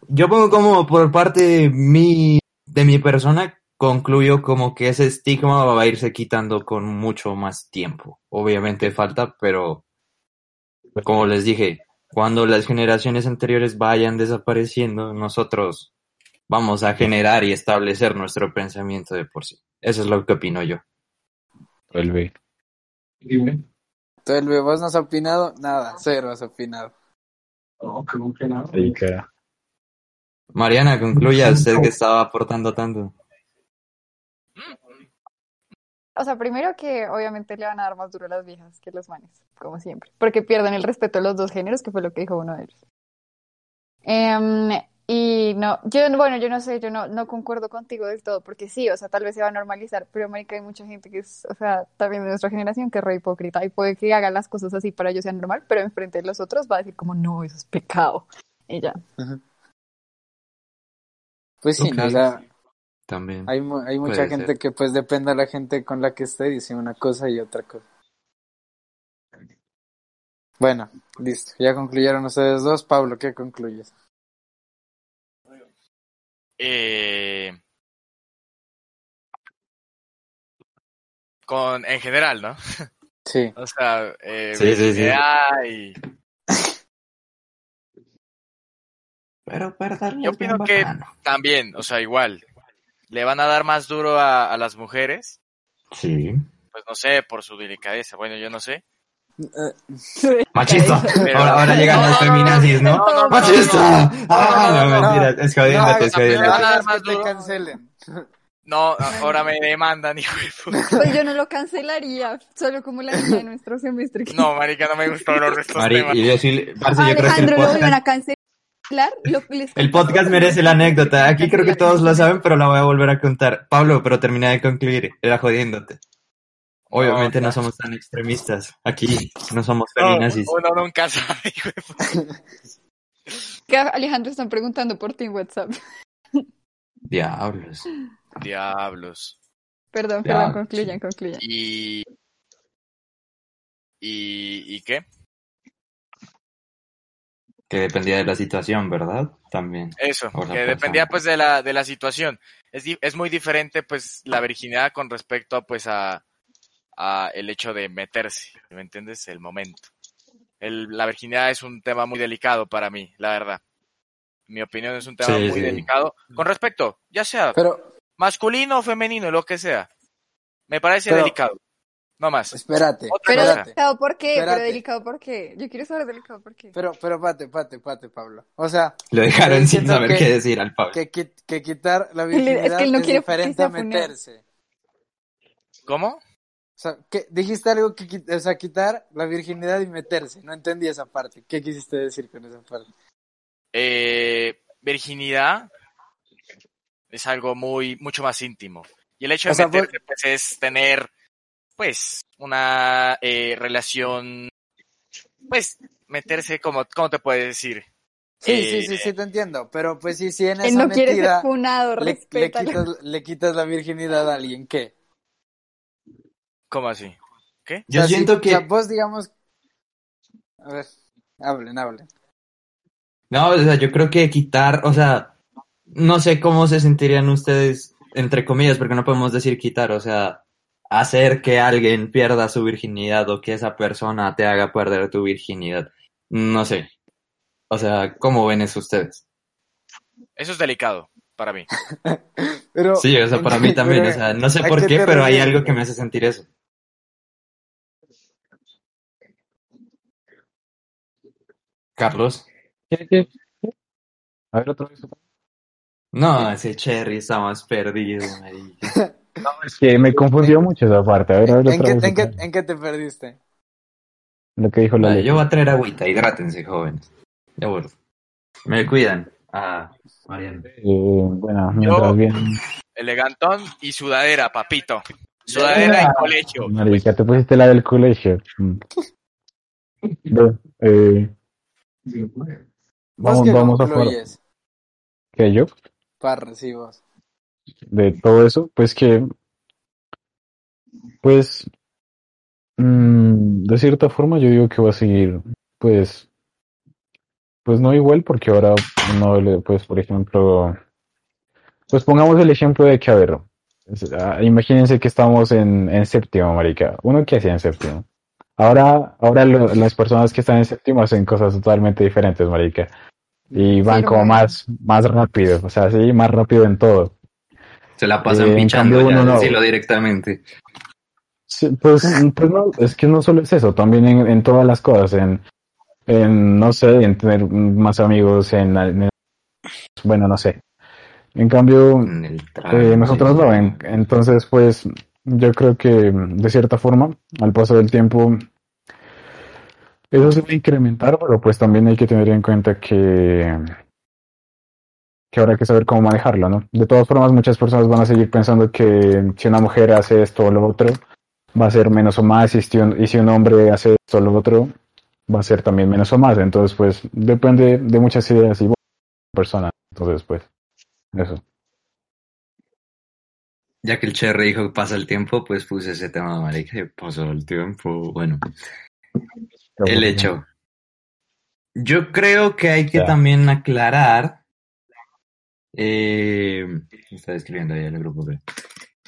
yo pongo como por parte de mi, de mi persona, concluyo como que ese estigma va a irse quitando con mucho más tiempo. Obviamente falta, pero como les dije, cuando las generaciones anteriores vayan desapareciendo, nosotros vamos a generar y establecer nuestro pensamiento de por sí. Eso es lo que opino yo. Vuelve. Luego, ¿vos no has opinado? Nada, cero has opinado. Rica. Mariana, concluya usted que estaba aportando tanto. O sea, primero que obviamente le van a dar más duro a las viejas que los manes, como siempre, porque pierden el respeto a los dos géneros, que fue lo que dijo uno de ellos. Em, y no, yo, bueno, yo no sé, yo no, no concuerdo contigo del todo, porque sí, o sea, tal vez se va a normalizar, pero marica, hay mucha gente que es, o sea, también de nuestra generación que es re hipócrita y puede que haga las cosas así para ellos sea normal, pero enfrente de los otros va a decir como, no, eso es pecado. Y ya. Pues sí, Ok. ¿no? o sea, También. hay, mu- hay mucha gente ser. que pues depende de la gente con la que esté, dice una cosa y otra cosa. Bueno, listo. Ya concluyeron ustedes dos. Pablo, ¿qué concluyes? Eh, con, en general, ¿no? Sí. O sea, eh, Sí, sí, sí. virginidad y- Pero perderle Yo opino que bacano. también, o sea, igual, le van a dar más duro a, a las mujeres, Sí. pues no sé, por su delicadeza, bueno, yo no sé. Machista. Pero- Ahora, ahora llegan los No, no, no, feminazis, ¿no? no, no, ¡Machista! Ah, no, mentira, es jodiéndote, es jodiéndote. cancelen. No, ahora me demandan, hijo de puta. Pues yo no lo cancelaría, solo como la niña de nuestro semestre. No, marica, no me gustó los restos Mari, temas. y decirle, parce, yo creo que el Alejandro lo podcast, a cancelar. Lo- les- el podcast merece la anécdota. Aquí creo que todos lo saben, pero la voy a volver a contar. Pablo, pero termina de concluir. Era jodiéndote. Obviamente no, No, somos tan extremistas. Aquí no somos No, feminazis. uno nunca sabe, que Alejandro están preguntando por ti en WhatsApp. Diablos. Diablos. Perdón, Ya, perdón, concluyan, concluyan. Y... ¿Y, ¿Y qué? Que dependía de la situación, ¿verdad? También. Eso, que persona. dependía pues de la, de la situación. Es, di- es muy diferente pues la virginidad con respecto pues a, a el hecho de meterse, ¿me entiendes? El momento. El, la virginidad es un tema muy delicado para mí, la verdad. Mi opinión es un tema Sí, muy sí. delicado con respecto, ya sea Pero, masculino o femenino, lo que sea. Me parece Pero- delicado. No más. espérate, Pero espérate. delicado, ¿por qué? Pero delicado, ¿por qué? Yo quiero saber delicado, ¿por qué? Pero, pero, pate, pate, pate, Pablo. O sea, Lo dejaron sin saber que- qué decir al Pablo. que, que quitar la Es que él virginidad no es quiere diferente a meterse. ¿Cómo? O sea, que dijiste algo que, o sea, quitar la virginidad y meterse. No entendí esa parte. ¿Qué quisiste decir con esa parte? Eh, virginidad es algo muy, mucho más íntimo. Y el hecho de O sea, meterse, pues, es tener, pues, una eh, relación, pues, meterse como, ¿cómo te puedes decir? Sí, Eh, sí, sí, sí, te entiendo. Pero pues sí, si en esa no quiere ser funado, le, le, quitas, le quitas la virginidad a alguien, ¿qué? ¿Cómo así? ¿Qué? Yo O sea, si- siento o que... sea, vos digamos... A ver, hablen, hablen. No, o sea, yo creo que quitar, o sea, no sé cómo se sentirían ustedes, entre comillas, porque no podemos decir quitar, o sea, hacer que alguien pierda su virginidad o que esa persona te haga perder tu virginidad. No sé. O sea, ¿cómo ven eso ustedes? Eso es delicado para mí. Pero, Sí, o sea, para mí también, pero, o sea, no sé ¿a por qué pero hay algo que me hace sentir eso. Carlos. ¿Qué, qué? A ver, otra vez. No, ese Cherry está más perdido, marica. No, es que me confundió mucho esa parte. A ver, a ver, ¿En otra qué, vez. en, qué, en qué te perdiste? Lo que dijo la Vale, yo voy a traer agüita, hidrátense, jóvenes. Ya vuelvo. Me cuidan. Ah, Mariano. Eh, bueno, mientras Yo- bien. Elegantón y sudadera, papito. Sudadera en colegio. Marica, te pusiste la del colegio. Mm. Eh, ¿Vos vamos, vamos a jugar. ¿Qué yo? Parra, sí, vos. De todo eso, pues que, pues, mm, de cierta forma yo digo que va a seguir, pues, pues no igual, porque ahora no pues, por ejemplo, pues pongamos el ejemplo de que, a ver, ah, imagínense que estamos en, en séptimo, marica, uno que hacía en séptimo. Ahora, ahora lo- las personas que están en séptimo hacen cosas totalmente diferentes, marica. Y van como más, más rápido, o sea, sí, más rápido en todo. Se la pasan Eh, en pinchando, cambio ya, uno no. decirlo directamente. Sí, pues, pues no, es que no solo es eso, también en, en todas las cosas, en, en, no sé, en tener más amigos, en, en- bueno, no sé. En cambio, eh, nosotros no, en- entonces, pues, yo creo que de cierta forma, al paso del tiempo, eso se va a incrementar, pero pues también hay que tener en cuenta que, que ahora hay que saber cómo manejarlo, ¿no? De todas formas, muchas personas van a seguir pensando que si una mujer hace esto o lo otro, va a ser menos o más, y si un, y si un hombre hace esto o lo otro, va a ser también menos o más. Entonces, pues, depende de muchas ideas y personas. Entonces, pues, eso. Ya que el Cherry dijo que pasa el tiempo, pues puse ese tema, marica, y pasó el tiempo. Bueno, el hecho. Yo creo que hay que Ya. también aclarar. Eh, está escribiendo ahí en el grupo. creo.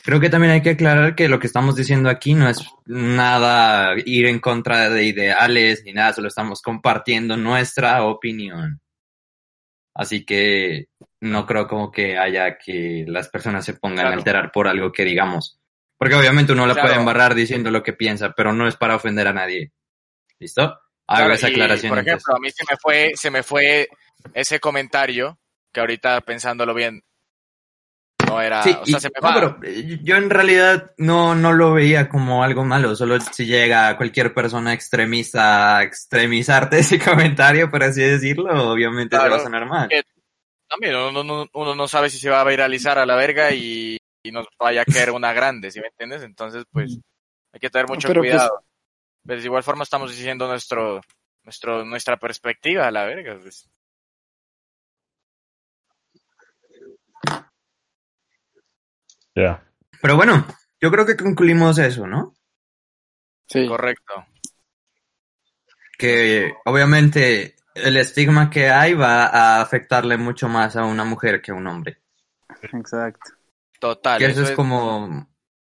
Creo que también hay que aclarar que lo que estamos diciendo aquí no es nada ir en contra de ideales ni nada, solo estamos compartiendo nuestra opinión. Así que no creo como que haya que las personas se pongan a Claro. alterar por algo que digamos. Porque obviamente uno la Claro. puede embarrar diciendo lo que piensa, pero no es para ofender a nadie. ¿Listo? Hago Claro, esa y, aclaración. por entonces. ejemplo, a mí se me fue, se me fue ese comentario que ahorita pensándolo bien no era, Sí, o sea, y- se me no, va. pero eh, yo en realidad no, no lo veía como algo malo, solo si llega cualquier persona extremista a extremizarte ese comentario, por así decirlo, obviamente se Claro, va a sonar mal. que También uno, no- uno no sabe si se va a viralizar a la verga y, y nos vaya a caer una grande, ¿sí me entiendes? Entonces, pues, hay que tener mucho Pero, pues, cuidado. Pero de igual forma estamos diciendo nuestro, nuestro, nuestra perspectiva a la verga, pues. Ya. Pero bueno, yo creo que concluimos eso, ¿no? Sí. Correcto. Que obviamente el estigma que hay va a afectarle mucho más a una mujer que a un hombre. Exacto. Total. Que eso es como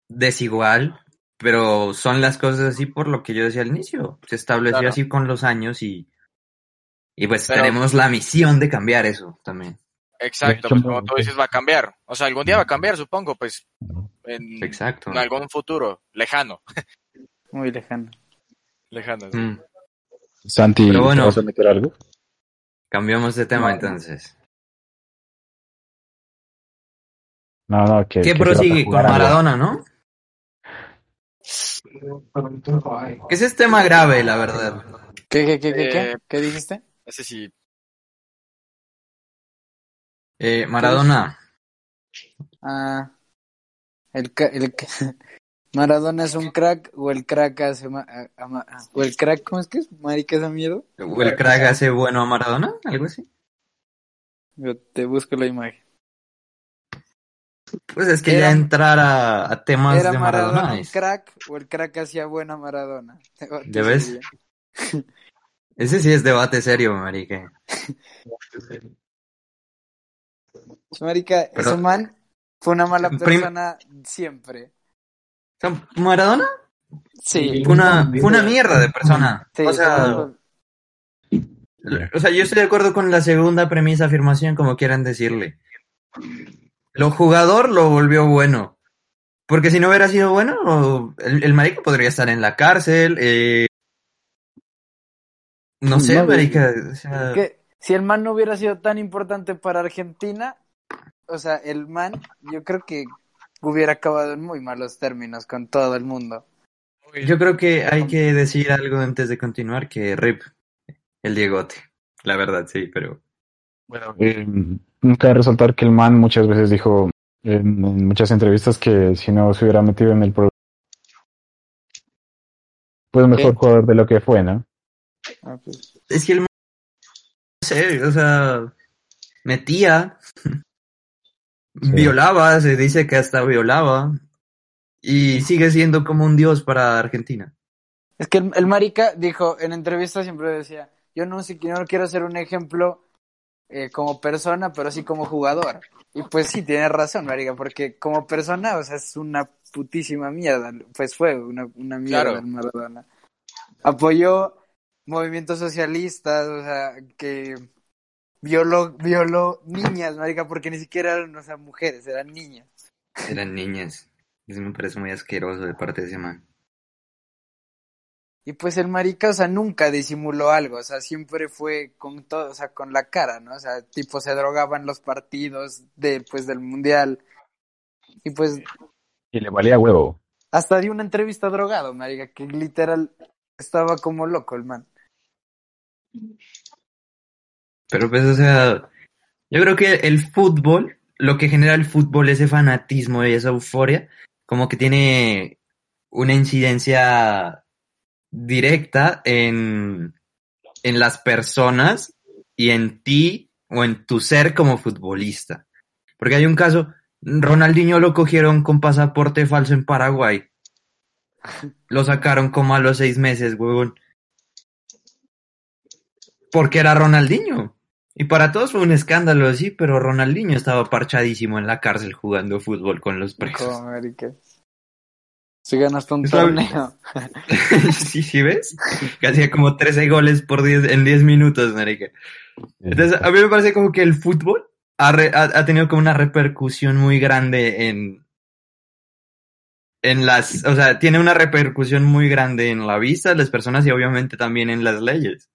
desigual, pero son las cosas así por lo que yo decía al inicio. Se estableció Claro. así con los años y, y pues Pero- tenemos la misión de cambiar eso también. Exacto, pues como tú dices, va a cambiar. O sea, algún día va a cambiar, supongo, pues, en, Exacto. en algún futuro, lejano. Muy lejano. Lejano. sí. Mm, Santi, Pero bueno. ¿te vas a meter algo? Cambiamos de tema No, no. entonces. No, no, que. ¿Qué que prosigue con. Maradona, no? Que ese es tema grave, la verdad. ¿Qué, qué, qué, qué, qué? Eh, ¿Qué dijiste? Ese sí. Eh, Maradona, Ah, el, el Maradona es un crack o el crack hace ma- a- a ma- o el crack ¿cómo es que es? Marica da miedo. ¿o el crack hace bueno a Maradona? ¿Algo así? Yo te busco la imagen. Pues es que Era- ya entrar a, a temas ¿Era de Maradona Maradona es- crack o el crack hacía bueno a Maradona? ¿Ya ves? Ese sí es debate serio, marica. Marica, Pero- ese man fue una mala Prim- persona siempre. Maradona Sí. fue una, fue una mierda de persona. Sí, o sea, O sea, yo estoy de acuerdo con la segunda premisa, afirmación, como quieran decirle. Lo jugador lo volvió bueno. Porque si no hubiera sido bueno, el, el marica podría estar en la cárcel. eh, no sé, No, marica. o sea, que si el man no hubiera sido tan importante para Argentina, o sea, el man, yo creo que hubiera acabado en muy malos términos con todo el mundo. yo creo que hay que decir algo antes de continuar, que rip el Diegote. La verdad, sí, pero... Bueno, eh, cabe resaltar que el man muchas veces dijo en, en muchas entrevistas que si no se hubiera metido en el programa, pues mejor jugador de lo que fue, ¿no? Ah, pues, Es que el... No sé, o sea... Metía... Violaba, se dice que hasta violaba. Y sigue siendo como un dios para Argentina. Es que el, el marica dijo, en entrevistas siempre decía, yo no sé, yo no quiero ser un ejemplo eh, como persona, pero sí como jugador. Y pues sí, tiene razón, marica, porque como persona, o sea, es una putísima mierda. Pues fue una, una mierda Claro. Maradona. Apoyó movimientos socialistas, o sea, que violó, violó niñas, marica, porque ni siquiera eran, o sea, mujeres, eran niñas. Eran niñas. Eso me parece muy asqueroso de parte de ese man. Y pues el marica, o sea, nunca disimuló algo, o sea, siempre fue con todo, o sea, con la cara, ¿no? O sea, tipo se drogaba en los partidos de, pues, del mundial. Y pues Y le valía huevo. hasta dio una entrevista drogado, marica, que literal estaba como loco el man. Pero pues, o sea, yo creo que el fútbol, lo que genera el fútbol, ese fanatismo y esa euforia, como que tiene una incidencia directa en, en las personas y en ti o en tu ser como futbolista. Porque hay un caso, Ronaldinho lo cogieron con pasaporte falso en Paraguay. Lo sacaron como a los seis meses, huevón. Porque era Ronaldinho. Y para todos fue un escándalo, sí, pero Ronaldinho estaba parchadísimo en la cárcel jugando fútbol con los presos. Si ganaste un torneo. sí, sí, ¿ves? Que hacía como 13 goles por 10, en 10 minutos, marica. Entonces, a mí me parece como que el fútbol ha, re- ha- ha tenido como una repercusión muy grande en, en las, o sea, tiene una repercusión muy grande en la vista de las personas y obviamente también en las leyes.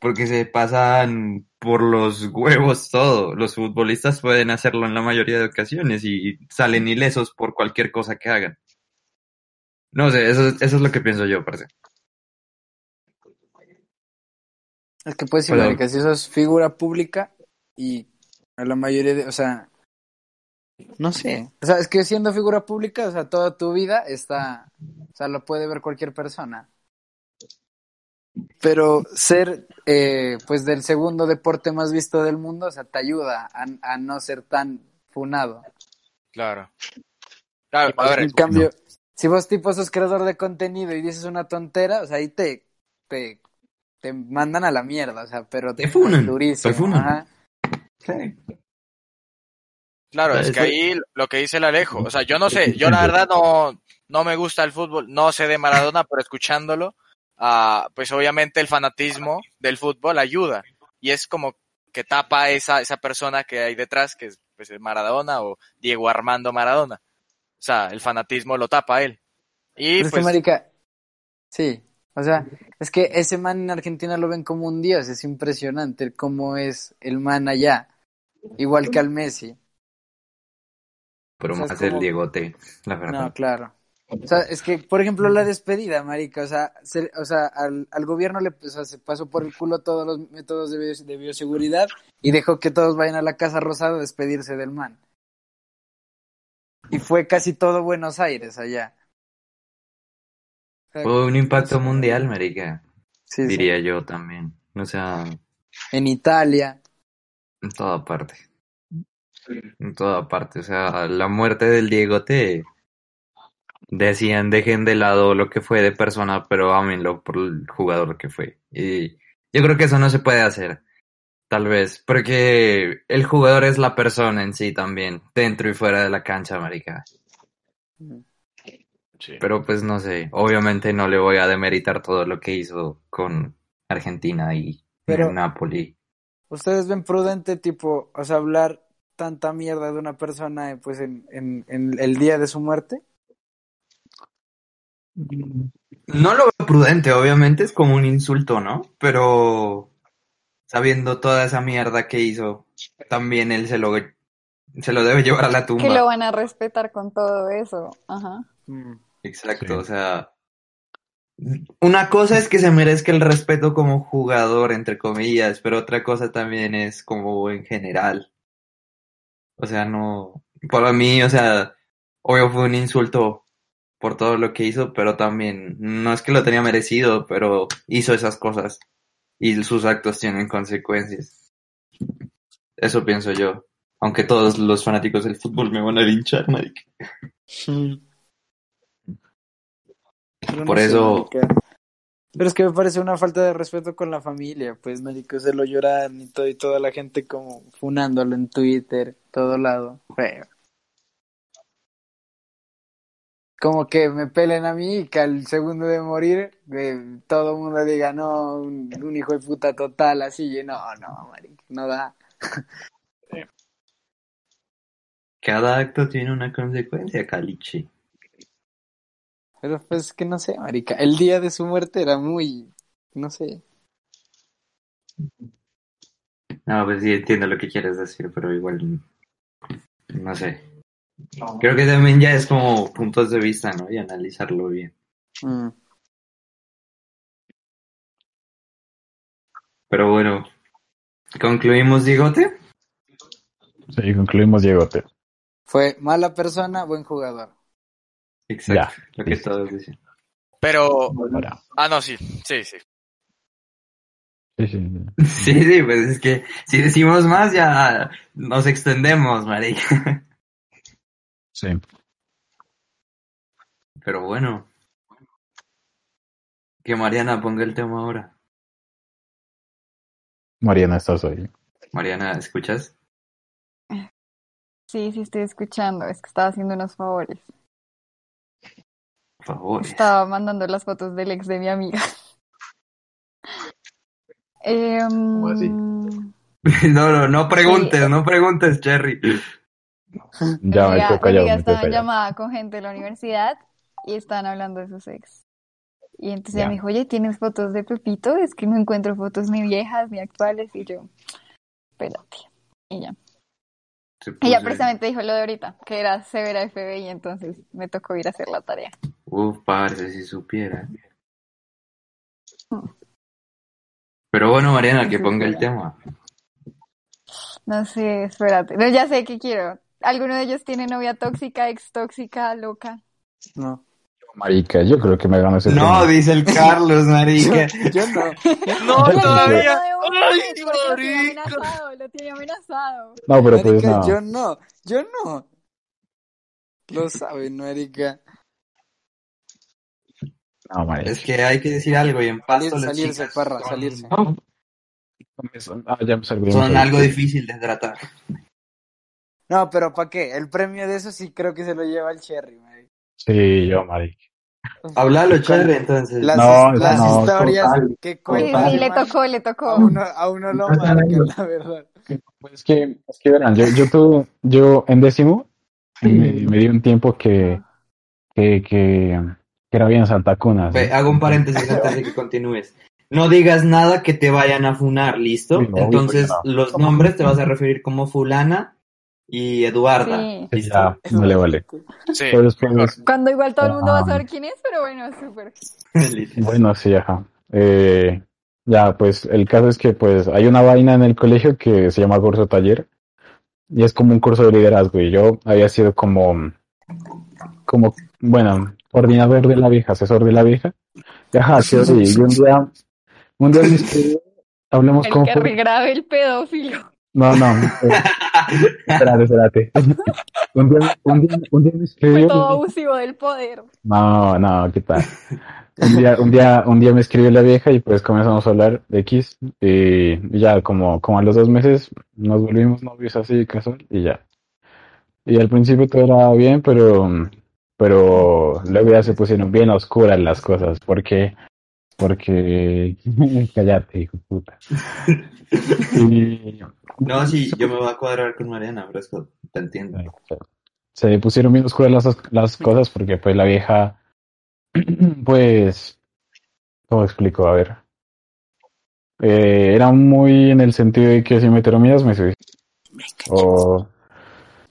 Porque se pasan por los huevos todo. Los futbolistas pueden hacerlo en la mayoría de ocasiones y salen ilesos por cualquier cosa que hagan. No sé, eso, eso es lo que pienso yo, parece. Es que pues Hola. marica, si sos figura pública y a la mayoría de, o sea, no sé, o sea, es que siendo figura pública, o sea, toda tu vida está, o sea, lo puede ver cualquier persona. Pero ser, eh, pues, del segundo deporte más visto del mundo, o sea, te ayuda a, a no ser tan funado. Claro. Claro, a ver, En cambio, si vos tipo sos creador de contenido y dices una tontera, o sea, ahí te, te, te mandan a la mierda, o sea, pero Te funan, durísimo, te funan. ajá. Claro, es que ahí lo que dice el Alejo, o sea, yo no sé, yo la verdad no, no me gusta el fútbol, no sé de Maradona, pero escuchándolo, ah, pues obviamente el fanatismo del fútbol ayuda y es como que tapa esa, esa persona que hay detrás, que es pues, es Maradona o Diego Armando Maradona. O sea, el fanatismo lo tapa a él. Y pues, marica, sí, o sea, es que ese man en Argentina lo ven como un dios, es impresionante cómo es el man allá, igual que al Messi. Pero O sea, más el como- Diegote, la verdad. No, claro. O sea, es que, por ejemplo, la despedida, marica, o sea, se- o sea al, al gobierno le o sea, se pasó por el culo todos los métodos de, bio- de bioseguridad y dejó que todos vayan a la Casa Rosada a despedirse del man. Y fue casi todo Buenos Aires allá. O sea, Fue un impacto mundial, marica, sí, sí. diría yo también. O sea, En Italia. en toda parte. En toda parte. O sea, la muerte del Diegote decían dejen de lado lo que fue de persona, pero ámenlo por el jugador que fue. Y yo creo que eso no se puede hacer. Tal vez, porque el jugador es la persona en sí también, dentro y fuera de la cancha, marica. Sí. Pero pues no sé, obviamente no le voy a demeritar todo lo que hizo con Argentina y Pero- Napoli. ¿Ustedes ven prudente, tipo, o sea, hablar tanta mierda de una persona, eh, pues, en, en, en el día de su muerte? No lo veo prudente, obviamente es como un insulto, ¿no? Pero sabiendo toda esa mierda que hizo, también él se lo, se lo debe llevar a la tumba. Que lo van a respetar con todo eso. Ajá. Exacto, Sí. o sea, una cosa es que se merezca el respeto como jugador, entre comillas, pero otra cosa también es como en general. O sea, no, para mí, o sea, obvio fue un insulto por todo lo que hizo, pero también no es que lo tenía merecido, pero hizo esas cosas y sus actos tienen consecuencias. Eso pienso yo. Aunque todos los fanáticos del fútbol me van a linchar. Pero Por eso-. Pero es que me parece una falta de respeto con la familia, pues, marico, se lo lloran y todo, y toda la gente como funándolo en Twitter, todo lado. Feo. Como que me pelen a mí y que al segundo de morir eh, todo el mundo diga, no, un, un hijo de puta total, así, y no, no, marico, no da. Cada acto tiene una consecuencia, Caliche. Pero pues que no sé, marica, el día de su muerte era muy, no sé. No, pues sí entiendo lo que quieres decir, pero igual no sé. Creo que también ya es como puntos de vista, ¿no? Y analizarlo bien. Mm. Pero bueno, concluimos, Diegote. Sí, concluimos, Diegote. Fue mala persona, buen jugador. Exacto, Ya, lo que todos dicen. pero, ah, no, sí, sí, sí. Sí, sí, sí. Sí, sí, pues es que si decimos más ya nos extendemos, marica. Sí. Pero bueno. Que Mariana ponga el tema ahora. Mariana, estás ahí. Mariana, ¿escuchas? Sí, sí, estoy escuchando. Es que estaba haciendo unos favores. Por favor. Estaba mandando las fotos del ex de mi amiga. Em, así? No, no, no preguntes, no preguntes, Cherry. Ya mi me callado, me estaba en callado. llamada con gente de la universidad y estaban hablando de sus ex. Y entonces ella Ya. me dijo, oye, ¿tienes fotos de Pepito? Es que no encuentro fotos ni viejas ni actuales. Y yo, espérate. Y ya. Ella puso- precisamente dijo lo de ahorita, que era severa FBI, entonces me tocó ir a hacer la tarea. Uf, parce, si supiera. Pero bueno, Mariana, que ponga el tema. No sé, espérate. No, ya sé qué quiero. ¿Alguno de ellos tiene novia tóxica, ex tóxica, loca? No. Marica, yo creo que me gano ese No, premio. dice el Carlos, marica. Yo no. No, Yo todavía. Ay, lo tiene marica. amenazado, lo tiene amenazado. No, pero pues no. yo no. Yo no. Lo saben, marica. No, marica. Es que hay que decir algo y en pasto las salirse, chicas parra, son- salirse. Ah, ya me Son algo difícil de tratar. No, pero ¿para qué? El premio de eso sí creo que se lo lleva el Cherry, marica. Sí, yo, marica. Háblalo, Cherry, entonces. Las, No, las no, historias total, que Sí, cuentan sí, le man, tocó, le a tocó. uno, a uno lo marca, la verdad. Pues es que, es que verán, yo, yo tuve, yo en décimo me, me di un tiempo que, que, que, que era bien Santa Cuna. ¿sí? Ve, hago un paréntesis antes de que continúes. No digas nada que te vayan a funar, ¿listo? Sí, no, Entonces, los nombres te vas a referir como fulana y Eduarda. Sí. Ya, vale, vale. Sí. Después, Cuando igual todo el mundo va a Ah. saber quién es, pero bueno, súper. bueno, sí, ajá. Eh, ya, pues el caso es que pues hay una vaina en el colegio que se llama curso taller y es como un curso de liderazgo y yo había sido como, como, bueno, coordinador de la vieja, asesor de la vieja. Y ajá, sí, sí, y un día, un día hablemos El con que regrabe el pedófilo. No, no, espérate, espérate. Un día, un día, un día me Fue escribió. todo abusivo del poder. No, no, ¿qué tal? Un día, un día, un día me escribió la vieja y pues comenzamos a hablar de X y ya como, como a los dos meses nos volvimos novios así casual y ya. Y al principio todo era bien, pero, pero luego ya se pusieron bien oscuras las cosas porque, porque, cállate, hijo puta. Y, No, sí, yo me voy a cuadrar con Mariana, fresco, te entiendo. se pusieron bien oscuras las, las cosas porque pues la vieja, pues, ¿cómo explico? A ver. Eh, era muy en el sentido de que si me terminas me suicido. O,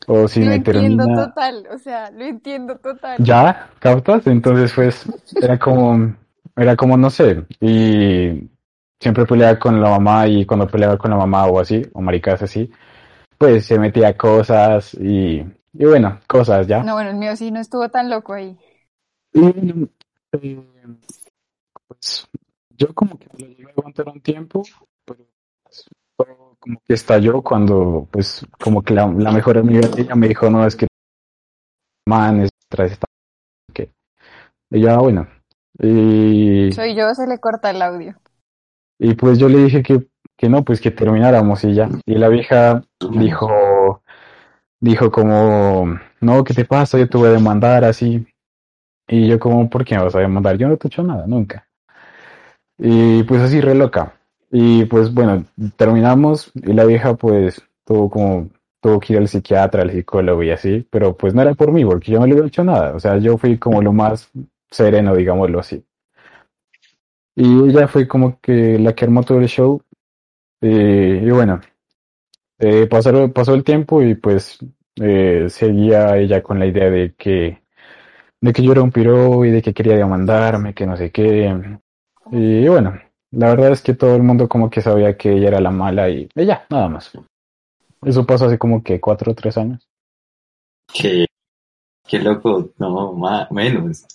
o si lo me entiendo termina... total, o sea, lo entiendo total. ¿Ya? ¿Captas? Entonces pues era como, era como no sé, y siempre peleaba con la mamá y cuando peleaba con la mamá o así, o maricas así, pues se metía cosas y, y bueno, cosas ya. No, bueno, el mío sí no estuvo tan loco ahí. Y eh, pues yo como que lo llegué a aguantar un tiempo, pero pues, todo como que estalló cuando pues como que la, la mejor amiga de ella me dijo, no, es que man, es traes esta que y yo, ah, bueno. Y, Soy yo, se le corta el audio. Y pues yo le dije que, que no, pues que termináramos y ya. Y la vieja dijo, dijo como, no, ¿qué te pasa? Yo te voy a demandar así. Y yo como, ¿por qué me vas a demandar? Yo no te he hecho nada, nunca. Y pues así, re loca. Y pues bueno, terminamos y la vieja pues tuvo como, tuvo que ir al psiquiatra, al psicólogo y así, pero pues no era por mí, porque yo no le había hecho nada. O sea, yo fui como lo más sereno, digámoslo así. Y ella fue como que la que armó todo el show. Eh, y bueno, eh, pasó, el tiempo y pues eh, seguía ella con la idea de que, de que yo era un piro y de que quería demandarme, que no sé qué. Y bueno, la verdad es que todo el mundo como que sabía que ella era la mala y, ya, nada más. Eso pasó hace como que cuatro o tres años. Qué, qué loco, no, más, menos.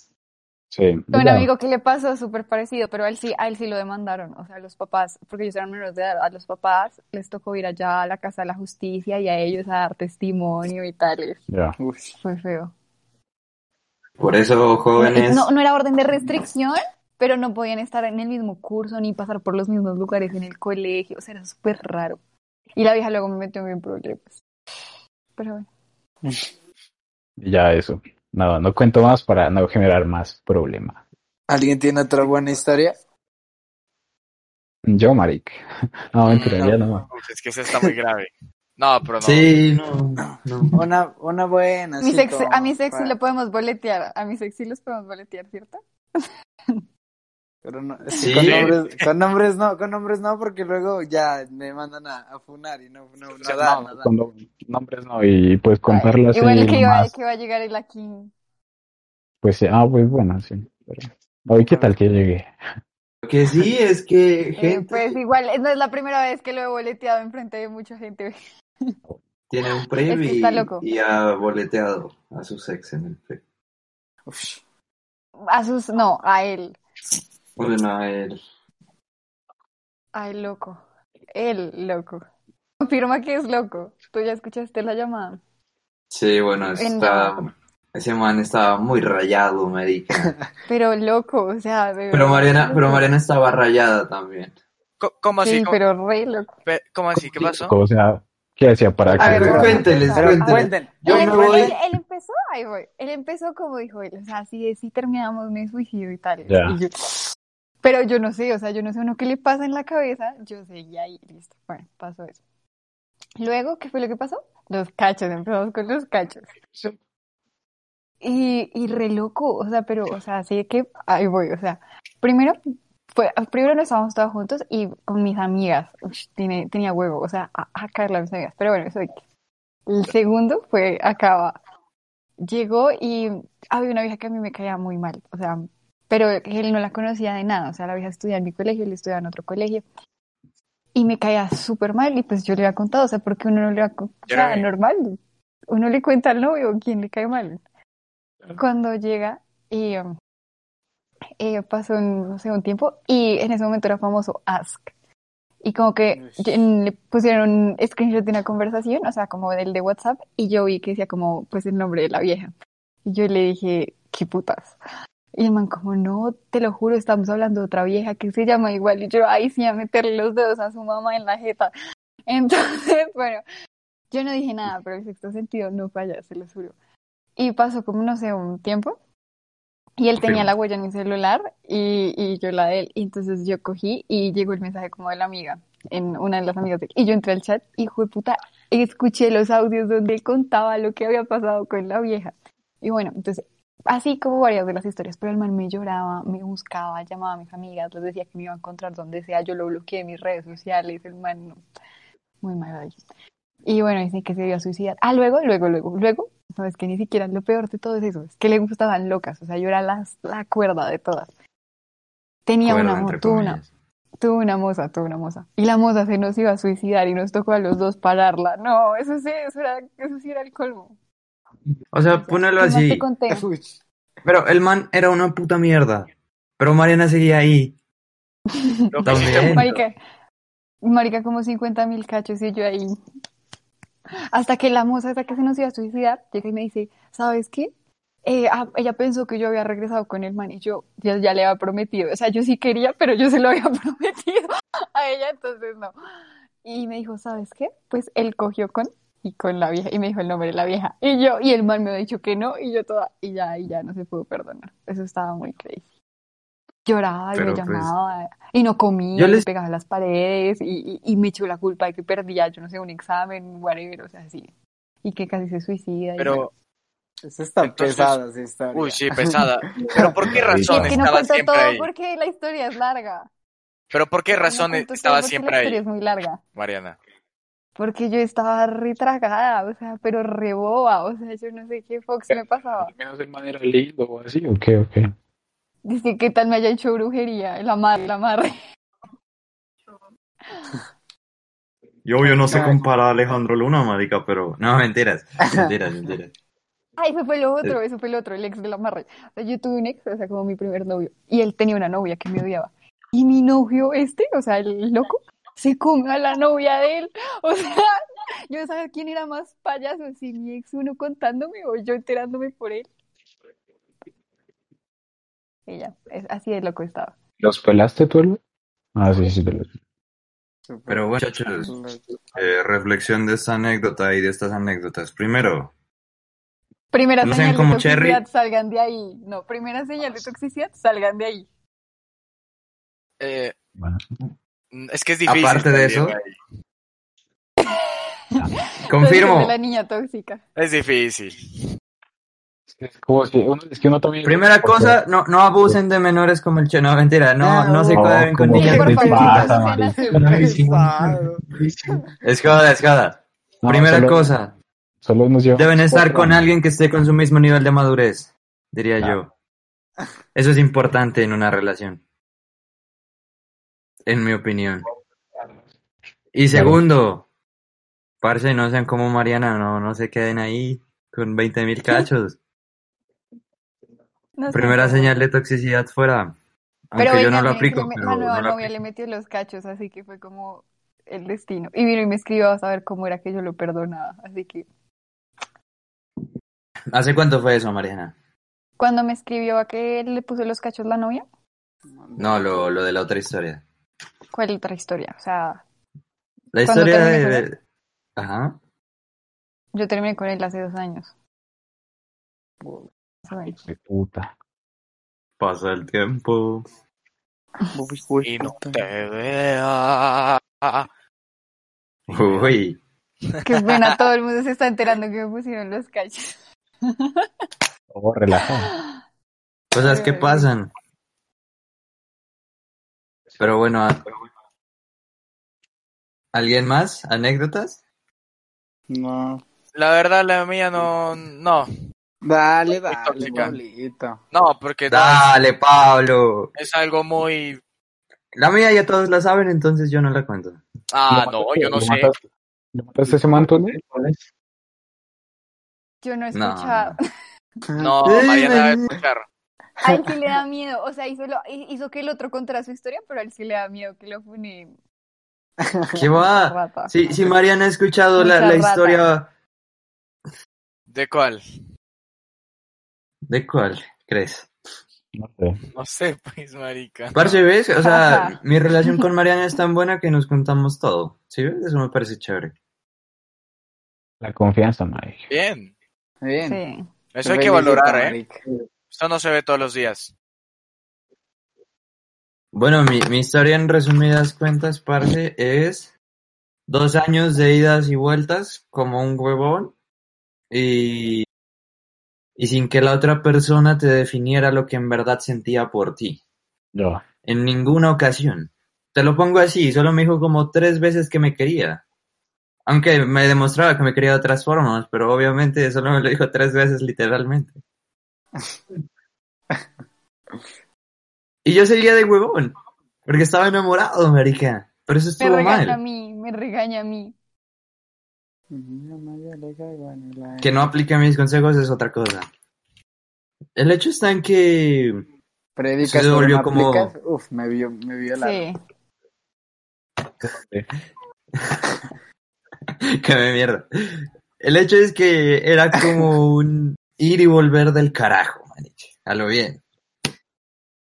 Sí. Tengo un amigo que le pasó súper parecido, pero a él sí, a él sí lo demandaron. O sea, los papás, porque ellos eran menores de edad, a los papás les tocó ir allá a la Casa de la Justicia y a ellos a dar testimonio y tales. Ya. Fue feo. Por eso, jóvenes, No, no era orden de restricción, pero no podían estar en el mismo curso ni pasar por los mismos lugares en el colegio. O sea, era súper raro. Y la vieja luego me metió en problemas. Pero bueno. Y ya eso. No, no cuento más para no generar más problema. ¿Alguien tiene otra buena historia? Yo, Maric. No, mentira, ya no. Es que eso está muy grave. No, pero no. Sí, no, no. Una, una buena. Mi sexy- como a mi sexy para- lo podemos boletear. A mi sexy los podemos boletear, ¿cierto? Pero no, Sí. con, nombres, con nombres no, con nombres no, porque luego ya me mandan a, a funar y no, no, no da, no da. Con no- nombres no, y pues contarlas Igual así que iba, que va a llegar el aquí. pues sí, ah, pues bueno, sí. Pero, hoy qué tal que llegue. Lo que sí es que Eh, gente pues igual, no es la primera vez que lo he boleteado enfrente de mucha gente. tiene un Es preview que y, y ha boleteado a su ex en el preview. Uf, A sus, no, a él. Bueno, a él. A él loco. Él loco. Confirma que es loco. Tú ya escuchaste la llamada. Sí, bueno, En está, ese man estaba muy rayado, marica. Pero loco, o sea, de Pero. Mariana, pero Mariana estaba rayada también. ¿Cómo así? Sí, ¿Cómo, pero re loco. cómo así? ¿Qué pasó? O sea, ¿qué hacía para A que ver, cuénteles, pero cuénteles. cuenten. Yo él, me él- voy. él empezó, ahí voy. Él empezó como dijo él, o sea, si, si terminamos me suicidio y tal. Ya. Y yo- pero yo no sé, o sea, yo no sé uno qué le pasa en la cabeza. Yo seguía ahí, listo. Bueno, pasó eso. Luego, ¿qué fue lo que pasó? Los cachos, empezamos con los cachos. Y, y re loco, o sea, pero, o sea, así que ahí voy, o sea, primero, fue, primero no estábamos todos juntos y con mis amigas, ush, tiene, tenía huevo, o sea, a, a caerle a mis amigas, pero bueno, eso de que- El segundo fue acá, llegó y había una vieja que a mí me caía muy mal, o sea, pero él no la conocía de nada, o sea, la vieja estudiaba en mi colegio, él estudiaba en otro colegio, y me caía súper mal, y pues yo le había contado, o sea, porque uno no le va a, con- o sea, Jeremy. normal, uno le cuenta al novio quién le cae mal. Cuando llega y eh, pasó, un, no sé, un tiempo, y en ese momento era famoso Ask. Y como que le pusieron un screenshot de una conversación, o sea, como del de WhatsApp, y yo vi que decía como, pues, el nombre de la vieja. Y yo le dije, qué putas. Y el man como, no, te lo juro, estamos hablando de otra vieja que se llama igual. Y yo, ay, sí, a meterle los dedos a su mamá en la jeta. Entonces, bueno, yo no dije nada, pero el sexto sentido no falla, se lo juro. Y pasó como, no sé, un tiempo. Y él tenía la huella en mi celular y, y yo la de él. Y entonces yo cogí y llegó el mensaje como de la amiga, en una de las amigas de Y yo entré al chat, hijo de puta, escuché los audios donde él contaba lo que había pasado con la vieja. Y bueno, entonces, así como varias de las historias, pero el man me lloraba, me buscaba, llamaba a mis amigas, les decía que me iba a encontrar donde sea, yo lo bloqueé en mis redes sociales, el man, no, muy mal. Y bueno, dice que se iba a suicidar. Ah, luego, luego, luego, luego, no, es que ni siquiera lo peor de todo es eso, es que le gustaban locas, o sea, yo era la, la cuerda de todas. Tenía Cuerda, una, mo- entre tuvo una, tuvo una moza, tuvo una moza. Y la moza se nos iba a suicidar y nos tocó a los dos pararla. No, eso sí, eso, era, eso sí era el colmo. O sea, ponelo ¿Qué más así. te conté? Uy, Pero el man era una puta mierda. Pero Mariana seguía ahí. También. Marica, marica, como 50 mil cachos y yo ahí. Hasta que la moza esa que se nos iba a suicidar, llega y me dice, ¿sabes qué? Eh, ah, ella pensó que yo había regresado con el man y yo ya, ya le había prometido. O sea, yo sí quería, pero yo se lo había prometido a ella, entonces no. Y me dijo, ¿sabes qué? Pues él cogió con y con la vieja y me dijo el nombre de la vieja. Y yo, y el man me había dicho que no, y yo toda, y ya, y ya no se pudo perdonar. Eso estaba muy crazy. Lloraba y Pero, me pues, llamaba y no comía, yo y les- me pegaba a las paredes y, y, y me echó la culpa de que perdía, yo no sé, un examen, whatever, o sea, así. Y que casi se suicida. y bueno. Pero, esa está Entonces- pesada esa historia. uy, sí, pesada. Pero ¿por qué razón es que no estaba cuento siempre todo ahí? porque la historia es larga. Pero ¿por qué No razón todo estaba porque siempre la historia ahí, es muy larga. Mariana? Porque yo estaba retragada, o sea, pero reboba, o sea, yo no sé qué Fox me pasaba. Al menos de manera lindo o así, o qué, o qué. Dice que tal me haya hecho brujería, el amarre, el amarre. Yo, yo no sé comparar a Alejandro Luna, marica, pero... No, mentiras. Mentiras, mentiras. Ah, eso fue lo otro, eso fue lo otro, el ex del amarre. O sea, yo tuve un ex, o sea, como mi primer novio, y él tenía una novia que me odiaba. Y mi novio este, o sea, el loco, se come a la novia de él. O sea, yo no sabía quién era más payaso, si mi ex uno contándome o yo enterándome por él. Y ya, es, así de loco estaba. ¿Los pelaste tú? Ah, sí, sí, te los. Pero bueno, muchachos, eh, reflexión de esta anécdota y de estas anécdotas. Primero, Primera No señal como de toxicidad, Cherry. salgan de ahí. No, primera señal de toxicidad, salgan de ahí. Eh, Bueno, es que es difícil. Aparte de eso. Confirmo. La niña tóxica. Es difícil. Es como si uno, es que uno también. Primera cosa, no, no abusen de menores como el Cheno. Mentira, no, no se No, cuadren con niñas muy por favor. chiquitas. pasa, Es joda, es joda. No, Primera solo- cosa, Solo nos llevamos deben estar con años. alguien que esté con su mismo nivel de madurez, diría yo. Eso es importante en una relación. En mi opinión. Y segundo, parce, no sean como Mariana, no, no se queden ahí con 20 mil cachos. No sé Primera cómo. señal de toxicidad fuera. Aunque Pero yo no lo aplico, me- pero la nueva no lo novia le aplico. metió los cachos, así que fue como el destino. Y vino y me escribió a saber cómo era que yo lo perdonaba. Así que ¿Hace cuánto fue eso, Mariana? cuando me escribió a que le puso los cachos la novia, No, lo, lo de la otra historia. ¿Cuál otra historia? O sea, La ¿Cuándo historia terminé de... Ajá. yo terminé con él hace dos años. Menos. De puta. Pasa el tiempo. Y no te vea. Uy. Qué pena, todo el mundo se está enterando que me pusieron los cachos. Oh, relajado. Cosas que pasan. Pero bueno, ¿a- ¿alguien más? ¿Anécdotas? No. La verdad, la mía no, no, Dale, dale. Pablito. no, porque no, Dale, Pablo. es algo muy, La mía ya todos la saben, entonces yo no la cuento. ah, ¿Lo no, yo no ¿Lo sé. ¿Le mataste ese manto, no? Yo no he No. escuchado. No, Mariana va a escuchar. A él sí le da miedo. O sea, hizo, lo- hizo que el otro contara su historia, pero a él sí le da miedo que lo pone ¿Qué va? Si, si Mariana ha escuchado la, la historia... ¿De cuál? ¿De cuál crees? No sé. No sé, pues, marica. Parce, ¿ves? O sea, mi relación con Mariana es tan buena que nos contamos todo. ¿Sí ves? Eso me parece chévere. La confianza, Mike. Bien. Bien. Sí. Eso hay que valorar, ¿eh? marica. Esto no se ve todos los días. Bueno, mi, mi historia en resumidas cuentas, parce, es dos años de idas y vueltas como un huevón y, y sin que la otra persona te definiera lo que en verdad sentía por ti. Yo. En ninguna ocasión. Te lo pongo así, solo me dijo como tres veces que me quería. Aunque me demostraba que me quería de otras formas, pero obviamente solo me lo dijo tres veces literalmente. Y yo seguía de huevón, porque estaba enamorado, marica. Pero eso Me estuvo regaña a mal. mí, me regaña a mí. Que no aplique mis consejos es otra cosa. El hecho está en que Predicas Se volvió no como- aplicas. Uf, me vio, me vio la. Sí. que me mierda. El hecho es que era como un ir y volver del carajo, maniche, a lo bien.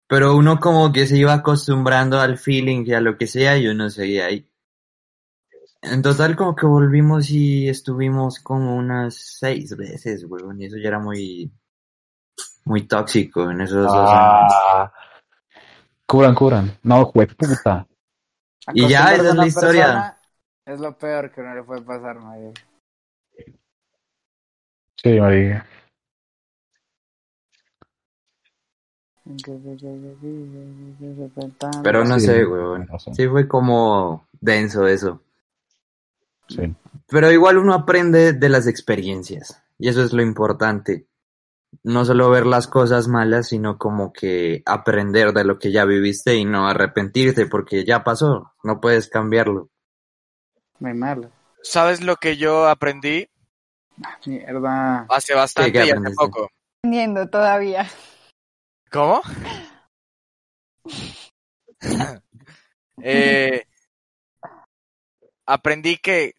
Pero uno como que se iba acostumbrando al feeling y a lo que sea y uno seguía ahí. En total como que volvimos y estuvimos como unas seis veces, weón, y eso ya era muy, muy tóxico en esos dos años. Ah. Cubran, cubran. No, jueputa. Y ya, esa es la historia. Es lo peor que no le puede pasar, marica. Sí, marica. Pero no Sí, sé, weón. razón. Sí fue como denso eso. Sí. Pero igual uno aprende de las experiencias. Y eso es lo importante. No solo ver las cosas malas, sino como que aprender de lo que ya viviste y no arrepentirte porque ya pasó. No puedes cambiarlo. Muy malo. ¿Sabes lo que yo aprendí Mierda. hace bastante ¿Qué- qué y hace poco? Entendiendo todavía. ¿Cómo? Eh, aprendí que,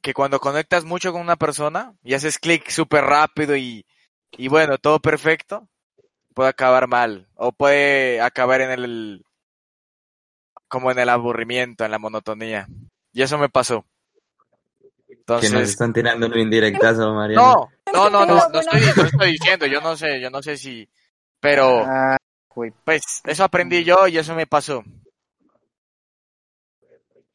que cuando conectas mucho con una persona y haces clic súper rápido y, y bueno, todo perfecto, puede acabar mal o puede acabar en el como en el aburrimiento, en la monotonía. Y eso me pasó. Que nos Entonces, están tirando un indirectazo, Mariana. no, no, no, no, no estoy, no estoy diciendo, yo no sé, yo no sé si, pero Ah, pues eso aprendí yo y eso me pasó.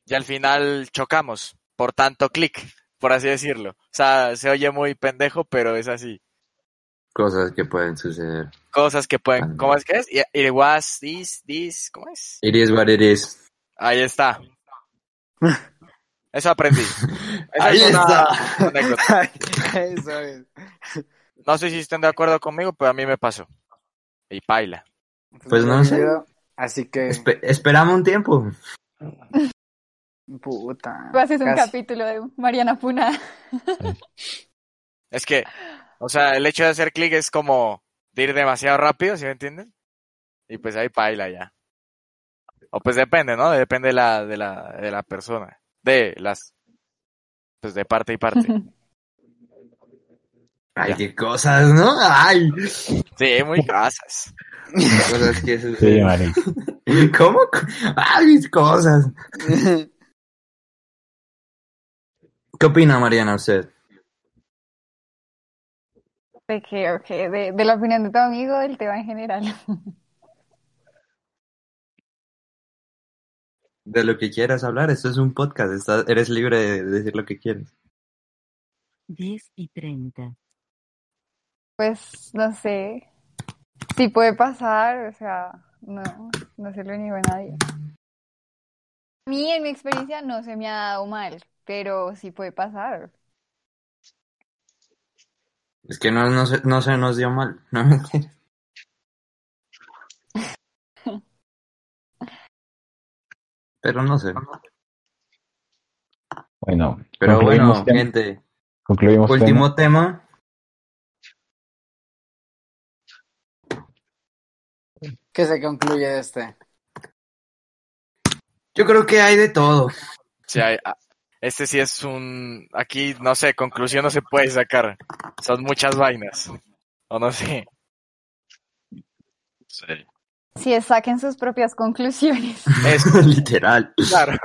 Y al final chocamos. por tanto clic, por así decirlo. O sea, se oye muy pendejo, pero es así. Cosas que pueden suceder. Cosas que pueden. ¿cómo es que es? It was this, this, ¿cómo es? It is what it is. Ahí está. Eso aprendí. Esa Ahí es una está. anécdota. Eso es. No sé si estén de acuerdo conmigo, pero a mí me pasó. Y paila. Pues no sé. Así que, Espe- esperamos un tiempo. puta. Tú haces un casi. capítulo de Mariana Puna. Es que, o sea, el hecho de hacer clic es como de ir demasiado rápido, ¿sí me entienden? Y pues ahí paila ya. O pues depende, ¿no? Depende de la, de la, de la persona. De las, pues de parte y parte. Ay, Ya. qué cosas, ¿no? Ay, Sí, muy grasas. cosas que Sí, marica. ¿Cómo? Ay, cosas. ¿Qué opina Mariana usted? ¿De qué? Ok, de, de la opinión de tu amigo del tema en general. De lo que quieras hablar, esto es un podcast, estás- eres libre de decir lo que quieres. 10 y 30. Pues no sé. Sí puede pasar, o sea, no, no se lo niego a nadie. A mí, en mi experiencia, no se me ha dado mal, pero sí puede pasar. Es que no, no, se, no se nos dio mal, no mentira. Pero no sé. Bueno, Pero bueno, tema. gente, Concluimos tema. último tema. ¿Qué se concluye de este? Yo creo que hay de todo. Sí, hay- ah, este sí es un, aquí no sé, conclusión no se puede sacar. Son muchas vainas. O no sé. Sí. Sí, saquen sus propias conclusiones. Es, Literal. claro.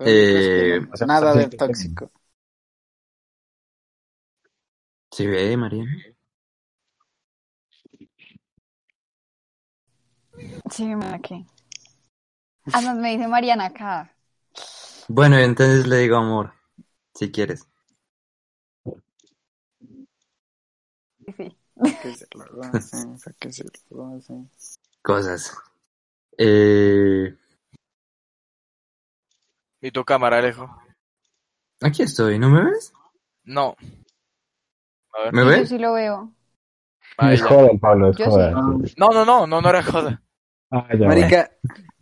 Eh, Pues que no, nada de tóxico. ¿Sí ve, Mariana? Sí, que. Además me dice Mariana acá. Bueno, entonces le digo amor, si quieres. Sí, sí. Que se lo gocen, que se lo gocen. Cosas. Eh, ¿Y tu cámara, Alejo? aquí estoy, ¿no me ves? No. A ver. ¿Me Yo ves? sí lo veo. Es joda, Pablo, es Yo joda. sí. No, no, no, no, no era joda. Ah, ya, bueno. Marica,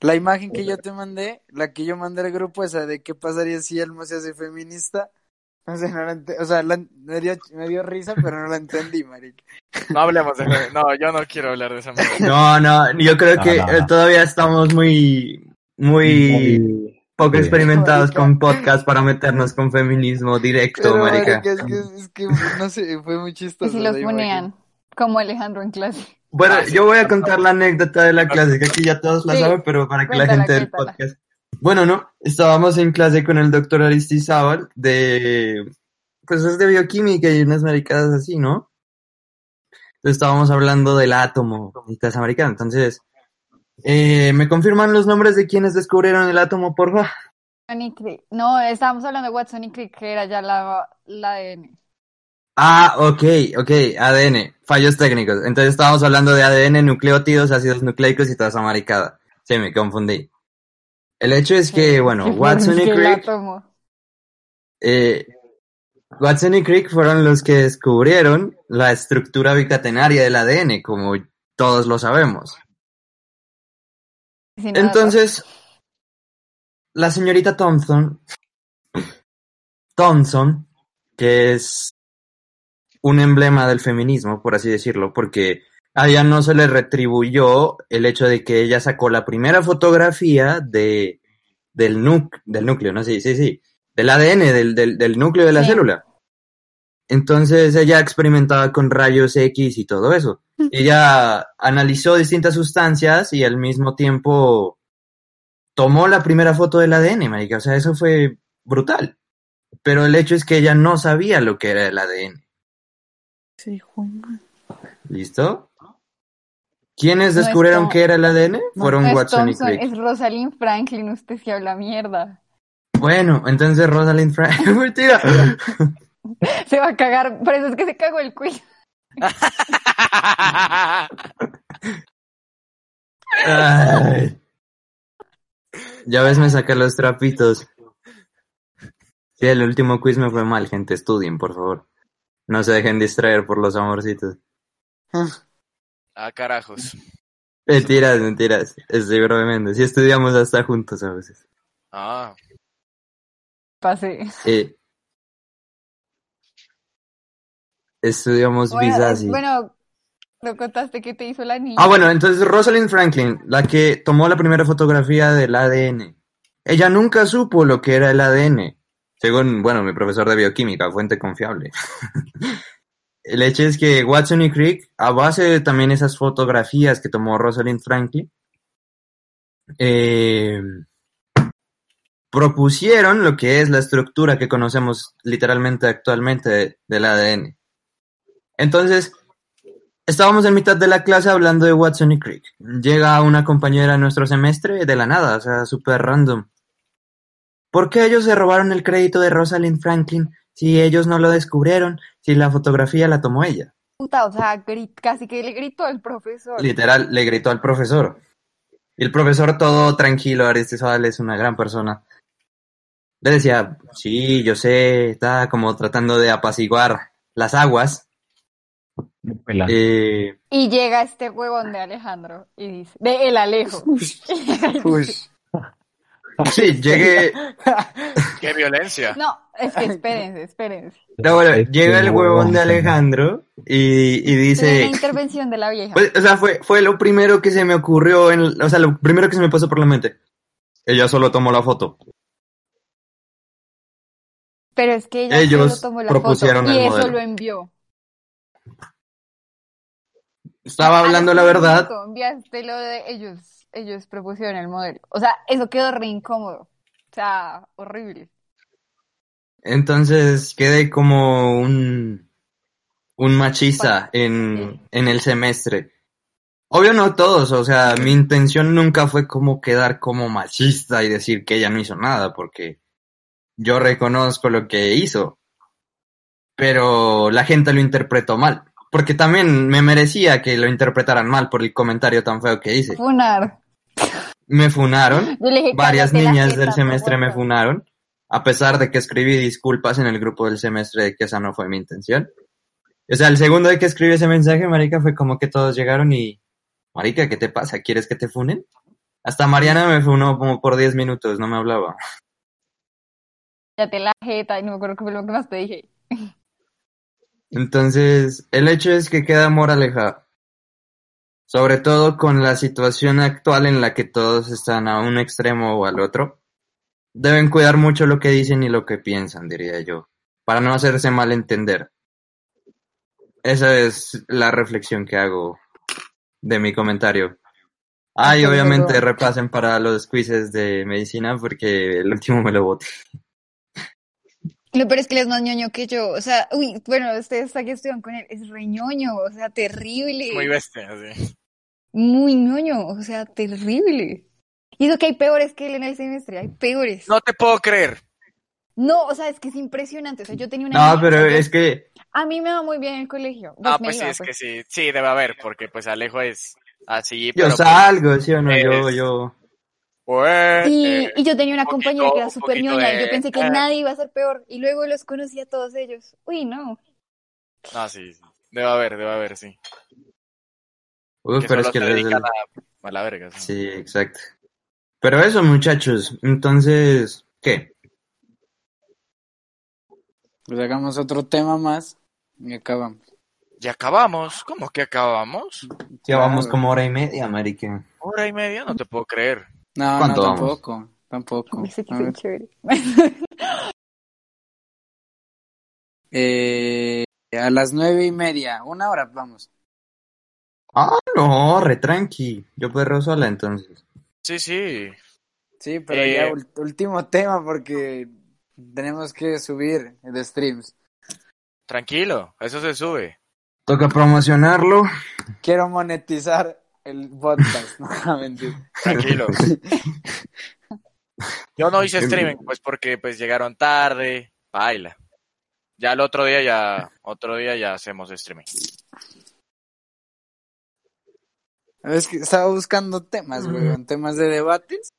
la imagen que yo te mandé, la que yo mandé al grupo, esa de qué pasaría si Elmo se hace feminista. No sé, no la ent- o sea, la- me, dio, me dio risa, pero no la entendí, marica. No hablemos de No, yo no quiero hablar de esa. No, no, yo creo No, que no, eh, no. todavía estamos muy, muy Muy- poco sí. experimentados Marica. con podcast para meternos con feminismo directo, Pero, marica. marica, es que, es que, no sé, fue muy Y chistoso. si los ponían, como Alejandro en clase. Bueno, Ah, sí. yo voy a contar la anécdota de la clase, que aquí ya todos la Sí, saben, pero para que la cuéntala, gente del cuéntala. podcast. Bueno, no, estábamos en clase con el doctor Aristizábal de, pues es de bioquímica y unas maricadas así, ¿no? Entonces estábamos hablando del átomo esa maricada. Entonces, eh, ¿me confirman los nombres de quienes descubrieron el átomo, por favor? Watson y Crick. No, estábamos hablando de Watson y Crick, que era ya la, la ADN. Ah, ok, ok, ADN, fallos técnicos. Entonces estábamos hablando de ADN, nucleótidos, ácidos nucleicos y toda esa maricada. Sí, me confundí. El hecho es que, bueno, Watson y Crick, eh, Watson y Crick fueron los que descubrieron la estructura bicatenaria del ADN, como todos lo sabemos. Sin Entonces, la señorita Thompson, Thompson, que es un emblema del feminismo, por así decirlo, porque a ella no se le retribuyó el hecho de que ella sacó la primera fotografía de, del, nuc- del núcleo, ¿no? Sí, sí, sí, del ADN, del, del, del núcleo de la Sí. célula. Entonces ella experimentaba con rayos X y todo eso. Ella analizó distintas sustancias y al mismo tiempo tomó la primera foto del ADN, marica. O sea, eso fue brutal. Pero el hecho es que ella no sabía lo que era el ADN. ¿Listo? ¿Quiénes No es descubrieron Tom- que era el ADN? No, Fueron no es Watson y Crick. es Rosalind Franklin, usted sí habla mierda. Bueno, entonces Rosalind Franklin. Mentira. Se va a cagar, por eso es que se cagó el quiz. Ay. Ya ves, me saqué los trapitos. Sí, el último quiz me fue mal, gente. Estudien, por favor. No se dejen distraer por los amorcitos. ah, carajos. Mentiras, mentiras. Estoy bromeando. Sí estudiamos hasta juntos a veces. Ah, Pasé. Eh, estudiamos Bueno, visas y... bueno, lo contaste que te hizo la niña. Ah, bueno, entonces Rosalind Franklin, la que tomó la primera fotografía del ADN. Ella nunca supo lo que era el ADN, según, bueno, mi profesor de bioquímica, fuente confiable. el hecho es que Watson y Crick, a base de también esas fotografías que tomó Rosalind Franklin, eh, propusieron lo que es la estructura que conocemos literalmente actualmente de- del ADN. Entonces, Estábamos en mitad de la clase hablando de Watson y Crick. Llega una compañera de nuestro semestre de la nada, o sea, súper random. ¿Por qué ellos se robaron el crédito de Rosalind Franklin si ellos no lo descubrieron, si la fotografía la tomó ella? Puta, o sea, grit- casi que le gritó al profesor. Literal, le gritó al profesor. Y el profesor todo tranquilo, Aristizábal es una gran persona. Le decía, sí, yo sé, está como tratando de apaciguar las aguas. Eh, Y llega este huevón de Alejandro y dice, de el Alejo. Uy. sí, llegué, qué violencia. No, es que espérense, espérense. No, bueno, llega el huevón de. Alejandro y, y dice, una intervención de la vieja. pues, o sea, fue, fue lo primero que se me ocurrió, en, o sea, lo primero que se me pasó por la mente. Ella solo tomó la foto. Pero es que ella ellos solo tomó la propusieron foto y el eso modelo. lo envió. Estaba hablando la verdad. Enviaste lo de ellos, ellos propusieron el modelo. O sea, eso quedó re incómodo. O sea, horrible. Entonces quedé como un, un machista en, en el semestre. Obvio no todos, o sea, mi intención nunca fue como quedar como machista y decir que ella no hizo nada, porque yo reconozco lo que hizo. Pero la gente lo interpretó mal, porque también me merecía que lo interpretaran mal por el comentario tan feo que hice. Funar. Me funaron, varias "Cállate la niñas del semestre me por favor". funaron, a pesar de que escribí disculpas en el grupo del semestre de que esa no fue mi intención. O sea, el segundo de que escribí ese mensaje, marica, fue como que todos llegaron y, marica, ¿qué te pasa? ¿Quieres que te funen? Hasta Mariana me funó como por 10 minutos, no me hablaba. Cállate la jeta y no me acuerdo qué fue lo que más te dije. Entonces, el hecho es que queda moraleja. Sobre todo con la situación actual en la que todos están a un extremo o al otro. Deben cuidar mucho lo que dicen y lo que piensan, diría yo, para no hacerse mal entender. Esa es la reflexión que hago de mi comentario. Ah, y obviamente repasen para los quizzes de medicina porque el último me lo boté. Lo peor es que él es más ñoño que yo. O sea, uy, bueno, ustedes aquí estudian con él. Es re ñoño, o sea, terrible. Muy bestia, sí. Muy ñoño, o sea, terrible. Y eso que hay peores que él en el semestre, hay peores. No te puedo creer. No, o sea, es que es impresionante. O sea, yo tenía una No, pero es que A mí me va muy bien en el colegio. Ah, pues sí, es pues. que sí. Sí, debe haber, porque pues Alejo es así, yo pero pues, salgo, ¿sí o no? Yo, yo... pues, Y, eh, y yo tenía una un compañera poquito- que era súper ñoña y yo pensé que eh. nadie iba a ser peor. Y luego los conocí a todos ellos. Uy, no. No, sí, sí. Debe haber, debe haber, sí. Que pero es que se les- dedican a, a la verga. sí. Sí, exacto. Pero eso, muchachos, entonces, ¿qué? Pues hagamos otro tema más y acabamos. ¿Ya acabamos? ¿Cómo que acabamos? Ya vamos Claro. como hora y media, marica. ¿Hora y media? No te puedo creer. No, no, tampoco. Tampoco. Que chévere. Eh, a las nueve y media, una hora, vamos. Ah, no, re tranqui. Yo puedo sola entonces. Sí, sí. Sí, pero Eh, ya ul- último tema porque tenemos que subir de streams. Tranquilo, eso se sube. Toca promocionarlo. Quiero monetizar el podcast. No, mentira. Tranquilo. Yo no hice streaming, pues porque pues llegaron tarde, baila. Ya el otro día ya, otro día ya hacemos streaming. Es que estaba buscando temas, güey, temas de debates,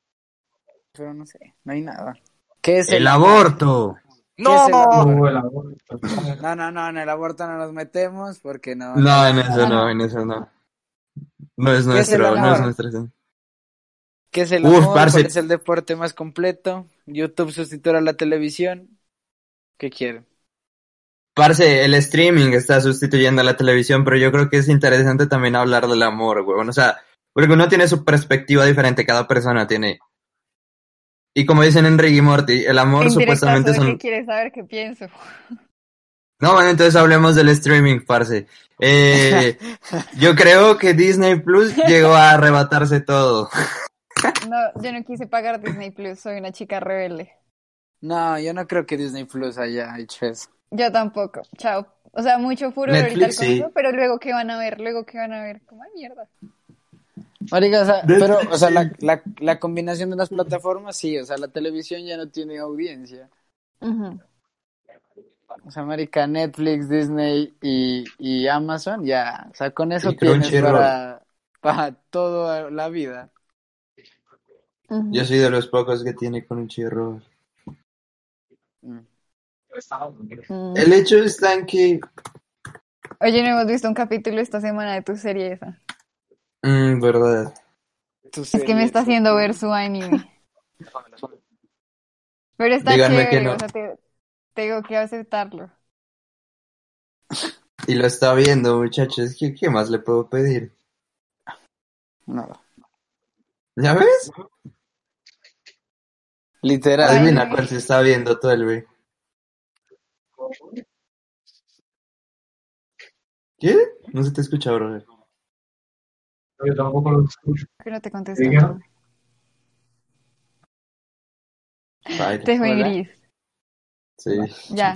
pero no sé, no hay nada. ¿Qué es el, El aborto. ¡No! es el amor? El aborto. No, no, no, en el aborto no nos metemos porque no. No, en eso no, en eso no. No es ¿Qué es el nuestro, no es nuestro. ¿Qué es el Uf, amor? parce. ¿Cuál es el deporte más completo? YouTube sustituirá la televisión. ¿Qué quieren? Parce, el streaming está sustituyendo a la televisión, pero yo creo que es interesante también hablar del amor, weón. O sea, porque uno tiene su perspectiva diferente, cada persona tiene. Y como dicen en Ricky Morty, el amor supuestamente son... quieres saber qué pienso. No, bueno, entonces hablemos del streaming, parce. Eh, yo creo que Disney Plus llegó a arrebatarse todo. No, yo no quise pagar Disney Plus, soy una chica rebelde. No, yo no creo que Disney Plus haya hecho eso. Yo tampoco, chao. O sea, mucho furor Netflix, ahorita sí. eso, pero luego qué van a ver, luego qué van a ver. ¿Cómo ay, mierda? Marica, o sea, pero, o sea, la, la, la combinación de las plataformas, sí, o sea, la televisión ya no tiene audiencia. Ujú. O sea, Marica, Netflix, Disney y, y Amazon, ya, o sea, con eso Y tienes Crunchyroll. para, para toda la vida. Yo soy de los pocos que tiene con un chirro. Mm. El hecho está en que... Oye, no hemos visto un capítulo esta semana de tu serie esa. Mm, verdad. Tu Es que me está haciendo ver su anime. Pero está Díganme chévere, que no. o sea, te- tengo que aceptarlo. Y lo está viendo, muchachos. ¿Qué, qué más le puedo pedir? No, ¿Ya ves? literal. Adivina cuál se está viendo todo el güey. ¿Qué? No se te escucha, brother. Yo tampoco lo escucho. Que no te contesto. Te fue Hola. gris. Sí. Ya.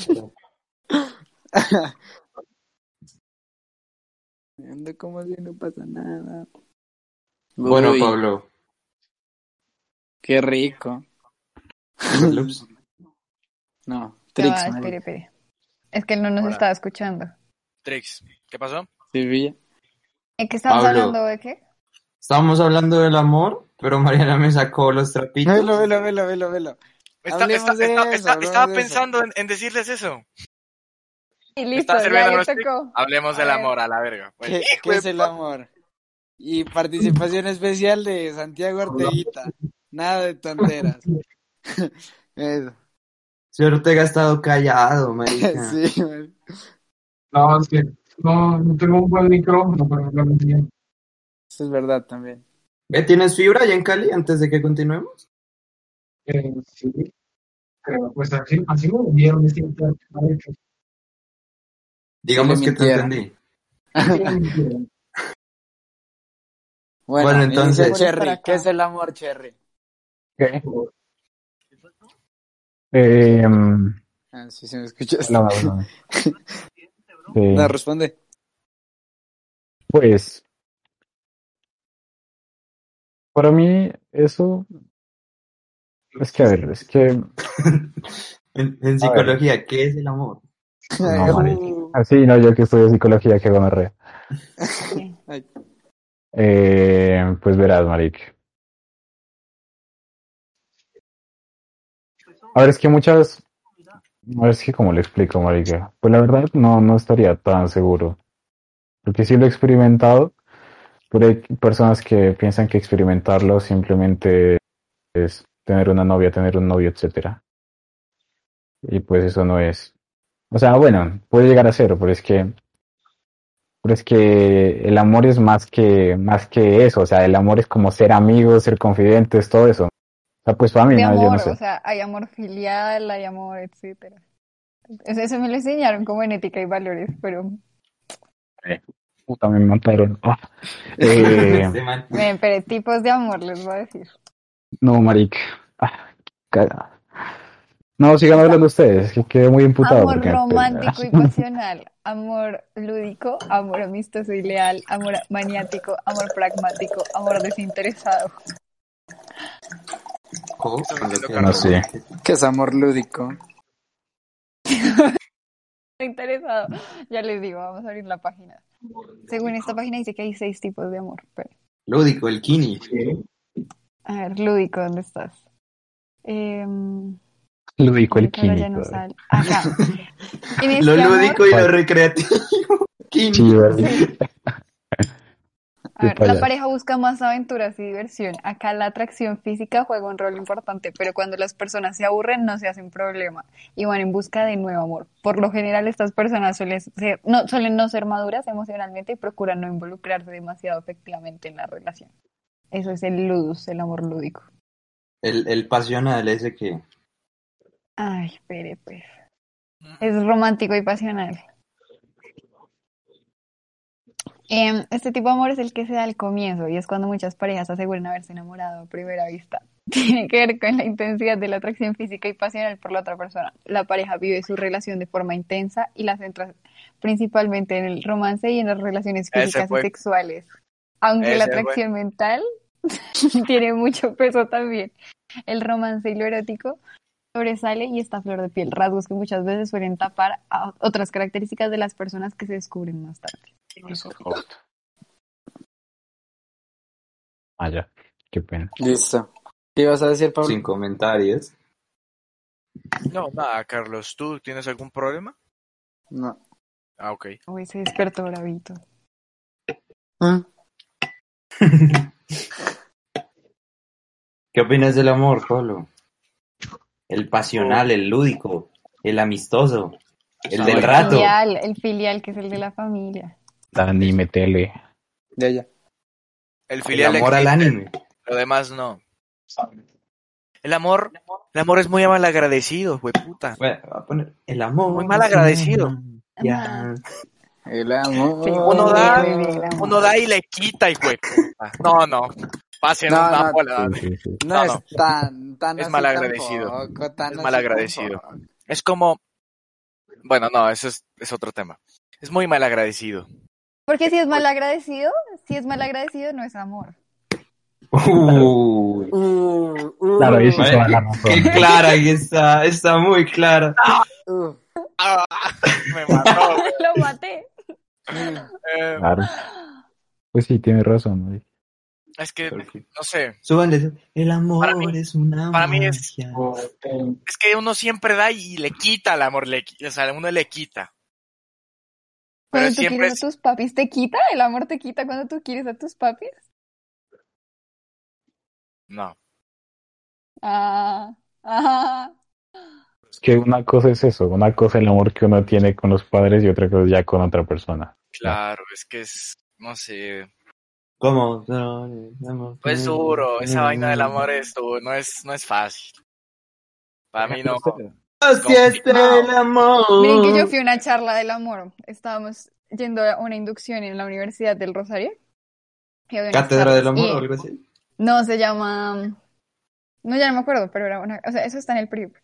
Ando como si no pasa nada. Bueno, Uy, Pablo. Qué rico. No, Trix, espere, espere. Es que él no nos Hola. estaba escuchando. Trix, ¿qué pasó? Sí, Villa. ¿En qué estamos Pablo. hablando de qué? Estábamos hablando del amor, pero Mariana me sacó los trapitos. Velo, velo, velo, velo, velo. Está- Hablemos está- de está- eso, está- hablemos estaba de pensando en, en decirles eso. Y listo, ya tocó. Hablemos A del ver. amor, a la verga. Pues, ¿Qué, es el amor? Y participación especial de Santiago Orteguita. Nada de tonteras. Eso. Si Ortega ha estado callado, marica. Sí, man. No, es que no, no tengo un buen micrófono para hablar bien. Eso es verdad también. ¿Eh, ¿Tienes fibra allá en Cali antes de que continuemos? Eh, sí, creo, pues así, así me vendieron este internet. Digamos Sí, que te entendí. Bueno, Bueno, entonces- Cherry. ¿qué es el amor, Cherry? ¿Qué? Eh, Ah, sí, sí me escuchas. no, no, no. Eh, No, responde. Pues, para mí eso es que, a ver, es que, En, en psicología, ¿qué es el amor? No, así no, yo que estudio psicología, que gonorrea. Eh, pues verás, marica. A ver, es que muchas, a ver, es que cómo le explico, marica. Pues la verdad no, no estaría tan seguro. Porque sí lo he experimentado, pero hay personas que piensan que experimentarlo simplemente es tener una novia, tener un novio, etcétera. Y pues eso no es. O sea, bueno, puede llegar a ser, pero es que, pero es que el amor es más que, más que eso. O sea, el amor es como ser amigos, ser confidentes, todo eso. O sea, pues para mí, no, yo amor, no sé. o sea, hay amor filial, hay amor, etcétera. Eso, eso me lo enseñaron como en ética y valores, pero Puta, me mataron. Ah. Eh, ven, pero tipos de amor les voy a decir. No, marica. Ah. No, sigan hablando ustedes, que quedé muy imputado. Amor romántico y pasional, amor lúdico, amor amistoso y leal, amor maniático, amor pragmático, amor desinteresado. poco. ¿Qué estás con lo haciendo, que- No sé. ¿Qué es amor lúdico? Interesado. Ya les digo, vamos a abrir la página. Según esta página dice que hay seis tipos de amor. Pero, Lúdico, el kini. A ver, lúdico, ¿dónde estás? Em, Lúdico el químico. no. Acá. Este Lo amor- lúdico y lo recreativo. Sí, vale. A ver, la pareja busca más aventuras y diversión. Acá la atracción física juega un rol importante, pero cuando las personas se aburren no se hacen problema y van en busca de nuevo amor. Por lo general estas personas suelen, ser, no, suelen no ser maduras emocionalmente y procuran no involucrarse demasiado efectivamente en la relación. Eso es el ludus, el amor lúdico. El, el pasional ese que... Ay, espere, pues. Es romántico y pasional. Em, este tipo de amor es el que se da al comienzo y es cuando muchas parejas aseguran haberse enamorado a primera vista. Tiene que ver con la intensidad de la atracción física y pasional por la otra persona. La pareja vive su relación de forma intensa y la centra principalmente en el romance y en las relaciones físicas y sexuales. Aunque la fue. atracción mental tiene mucho peso también. El romance y lo erótico sobresale y está a flor de piel, rasgos que muchas veces suelen tapar a otras características de las personas que se descubren más tarde. Ah, ya. Qué pena. Listo. ¿Qué ibas a decir, Pablo? Sin comentarios. No, nada, Carlos, ¿tú tienes algún problema? No. Ah, ok. Uy, se despertó bravito. ¿Ah? ¿Qué opinas del amor, Pablo? El pasional, el lúdico, el amistoso, el del El rato. filial, el filial que es el de la familia. Dani, metele. Ya, ya. El El filial amor al anime. lo demás no. El amor, el amor es muy mal agradecido, güey, puta. Bueno, el amor. Muy mal agradecido. Ya. El amor. Sí, Uno da, uno da y le quita, y güey. No, no. Pasen No, una no, bola. Sí, sí, sí. No, No, es tan, tan Es tampoco, tan Es así malagradecido. tampoco. Es como, bueno, no, eso es, es otro tema. Es muy mal agradecido. Porque si es mal agradecido, si es mal agradecido no es amor. Uy. Uh, uh, Claro, sí Vale, razón. qué clara que está, está muy clara. uh. Ah, me mató. Lo maté. Eh, Claro. Pues sí, tiene razón. Es que, Perfecto. no sé, Súbanle. El amor Para mí- es una para mí es- magia. es que uno siempre da y le quita al amor, le, o sea, uno le quita. Pero Cuando tú siempre quieres es, a tus papis, ¿te quita? ¿El amor te quita cuando tú quieres a tus papis? no. Ah, ah. Es que una cosa es eso, una cosa es el amor que uno tiene con los padres y otra cosa ya con otra persona. Claro, es que es, no sé, ¿Cómo? No, no, es duro, esa vaina del amor es duro, no es, no es fácil. Para mí no. Así es el amor. Miren que yo fui a una charla del amor. Estábamos yendo a una inducción en la Universidad del Rosario. Cátedra del amor y- o algo así. No, se llama... No, ya no me acuerdo, pero era una... O sea, eso está en el PRIP.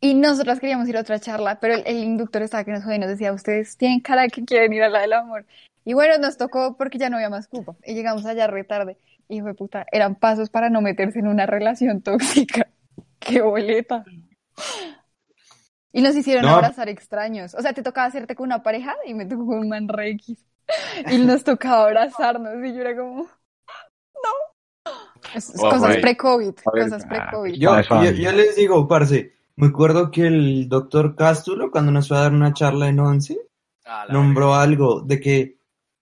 Y nosotras queríamos ir a otra charla, pero el, el inductor estaba que nos jodía y nos decía, ustedes tienen cara que quieren ir a la del amor. Y bueno, nos tocó porque ya no había más cupo. Y llegamos allá re tarde. Y fue puta, eran pasos para no meterse en una relación tóxica. ¡Qué boleta! Y nos hicieron No. abrazar extraños. O sea, te tocaba hacerte con una pareja y me tocó con un man re X. Y nos tocaba abrazarnos y yo era como... No. Es- es Oh, cosas pre-COVID. Cosas ah, pre-COVID. Yo, yo, les digo, parce, me acuerdo que el doctor Cástulo, cuando nos fue a dar una charla en once, Ah, la nombró algo de que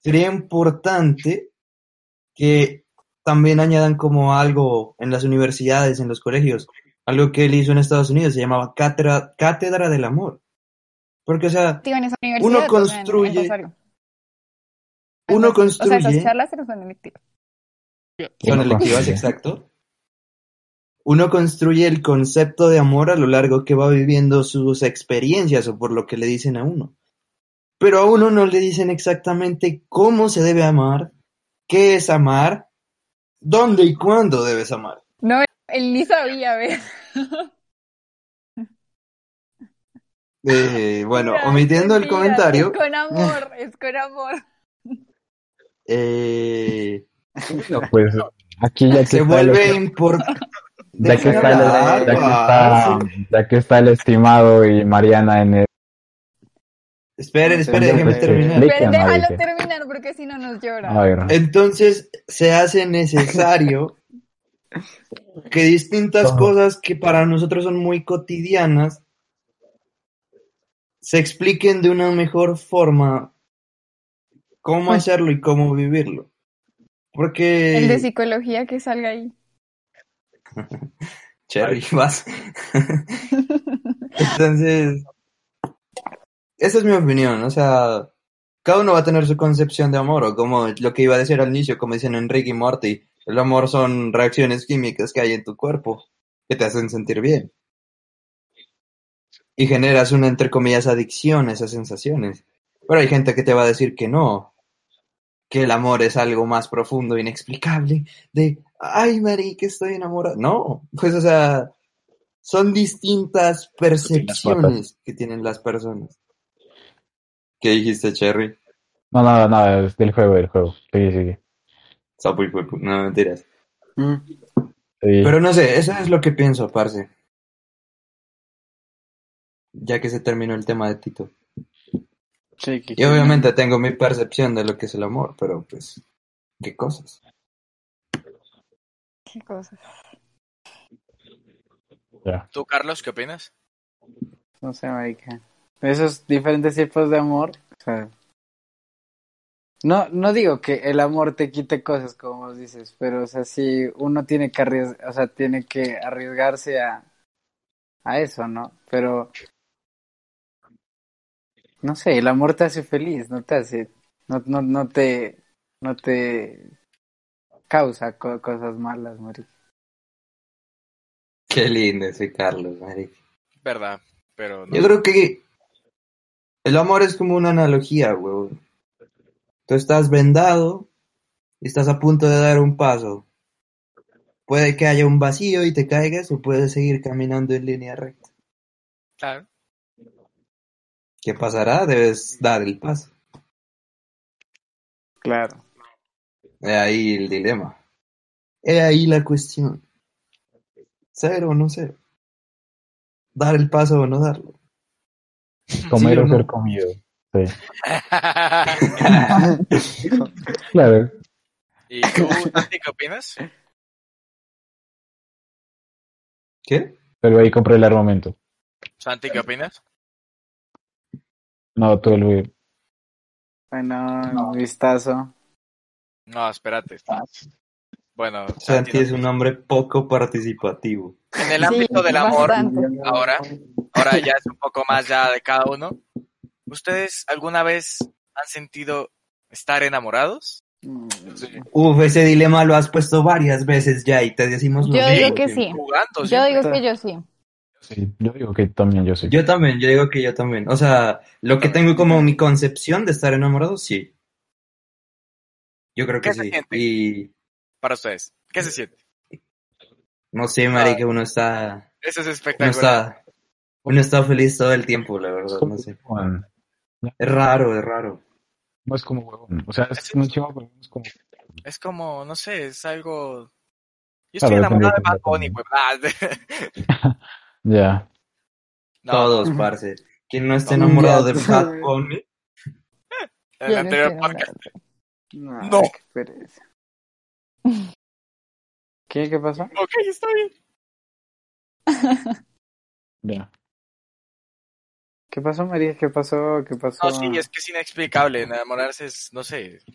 sería importante que también añadan como algo en las universidades, en los colegios, algo que él hizo en Estados Unidos, se llamaba cátedra, cátedra del amor. Porque, o sea, en esa Uno en- en construye- uno O sea, esas construye, charlas son electivas. son electivas, exacto. Uno construye el concepto de amor a lo largo que va viviendo sus experiencias o por lo que le dicen a uno. Pero a uno no le dicen exactamente cómo se debe amar, qué es amar, dónde y cuándo debes amar. No, él ni sabía, ¿ves? Eh, bueno, Mira, omitiendo el comentario, Es con amor, es con amor. eh, No, pues aquí ya que se vuelve lo- impor- Ya que, está el, hablar, ya, que está, parce. ya que está el estimado y Mariana en el... Espere, espere, Entonces, déjeme eh, terminar. Déjalo terminar porque si no nos llora. Entonces se hace necesario que distintas cosas que para nosotros son muy cotidianas se expliquen de una mejor forma cómo Uy. hacerlo y cómo vivirlo. Porque... El de psicología que salga ahí. Cherry, vas. Entonces, esa es mi opinión, o sea, cada uno va a tener su concepción de amor, o como lo que iba a decir al inicio, como dicen Enrique y Morty, el amor son reacciones químicas que hay en tu cuerpo que te hacen sentir bien. Y generas una, entre comillas, adicción a esas sensaciones. Pero hay gente que te va a decir que no, que el amor es algo más profundo, inexplicable, de, ay, marica, estoy enamorado. No, pues, o sea, son distintas percepciones que tienen las personas. ¿Qué dijiste, Cherry? no, nada, nada, es del juego, del juego. Sigue, sigue. Sapo y huepu- No, mentiras. Mm. Sí. Pero no sé, eso es lo que pienso, parce. Ya que se terminó el tema de Tito. Sí, que- Y obviamente tengo mi percepción de lo que es el amor, pero pues, ¿qué cosas? Qué cosa. Ya. ¿Tú, Carlos, qué opinas? No sé, marica. Esos diferentes tipos de amor, o sea, no, no digo que el amor te quite cosas, como vos dices, pero, o sea, sí, uno tiene que arriesgar, o sea, tiene que arriesgarse a, a eso, ¿no? Pero, no sé, el amor te hace feliz, no te hace, no, no, no te, no te causa co- cosas malas, marica. Qué lindo ese Carlos, marica. Verdad, pero no. Yo creo que el amor es como una analogía, huevón. Tú estás vendado y estás a punto de dar un paso. Puede que haya un vacío y te caigas o puedes seguir caminando en línea recta. Claro. ¿Qué pasará? Debes dar el paso. Claro. He ahí el dilema. He ahí la cuestión. ¿Ser o no ser? ¿Dar el paso o no darlo? Comer ¿Sí o no? ser comido. Sí. Claro. ¿Y tú, Santi, qué opinas? ¿Qué? Pero ahí compré el armamento. Santi, ¿qué opinas? No, tú el Bueno, un vistazo. No, espérate. Bueno, Santi Santi, es un hombre poco participativo. en el Sí, ámbito del amor, bastante. ahora, ahora ya es un poco más ya de cada uno. ¿Ustedes alguna vez han sentido estar enamorados? Uf, ese dilema lo has puesto varias veces ya y te decimos lo Yo mismo digo que sí. Jugando, Yo digo que yo sí. Sí, yo digo que también yo sí. Yo también, yo digo que yo también. O sea, lo que tengo como mi concepción de estar enamorado, sí. Yo creo que ¿Qué se sí. siente? Y Para ustedes, ¿qué se siente? no sé, marica, uno está, Eso es uno espectacular. está, uno está feliz todo el tiempo, la Es verdad, no sé. Es raro, es raro. No es como huevón. O sea, es un chico, pero es como. Es como, no sé, es algo... Yo Claro, estoy enamorado de Bad Bunny, pues. Ah, Ya. no, Todos, no. parce. ¿Quién no está No. enamorado de. Bad Bunny? en Yo el no anterior estoy podcast. No, No. qué pereza. ¿Qué? ¿Qué pasó? Ok, está bien. Ya. ¿Qué pasó, María? ¿Qué pasó? ¿Qué pasó? No, sí, es que es inexplicable. Enamorarse es, no sé. O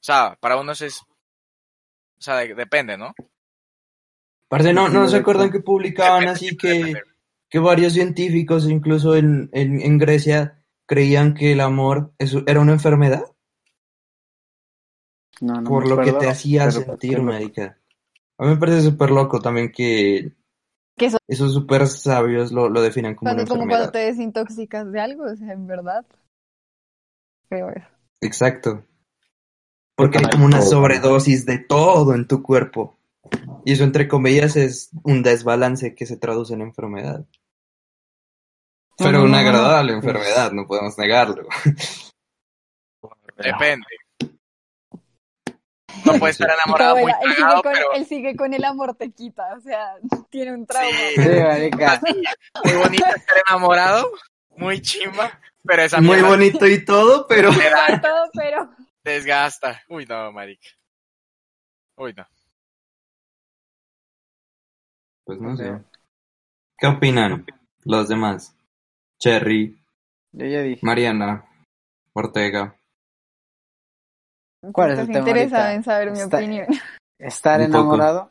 sea, para unos es. O sea, de- depende, ¿no? Parce, no, no se acuerdan que publicaban Depende, así que, depende. que varios científicos, incluso en, en, en Grecia, creían que el amor era una enfermedad No, no por me lo que te hacía sentir, marica. A mí me parece súper loco también que Que eso- esos súper sabios lo, lo definan como Cuando, una como enfermedad. cuando te desintoxicas de algo, o sea, en verdad. Creo eso. Exacto. Porque hay como una sobredosis de todo en tu cuerpo. Y eso, entre comillas, es un desbalance que se traduce en enfermedad. Pero una agradable enfermedad, no podemos negarlo. Depende. No puede estar enamorado muy él, sigue cagado, con, pero él sigue con el amor te quita, o sea, tiene un trauma. Sí. Sí, marica. muy bonito estar enamorado, muy chimba, pero esa Muy mierda bonito y todo, pero... da- todo, pero desgasta. Uy, no, marica. Uy, no. Pues no sé. ¿Qué opinan los demás? Cherry, Yo ya dije. Mariana, Ortega. ¿Cuál es el tema ahorita? en saber mi Está- opinión. Estar enamorado.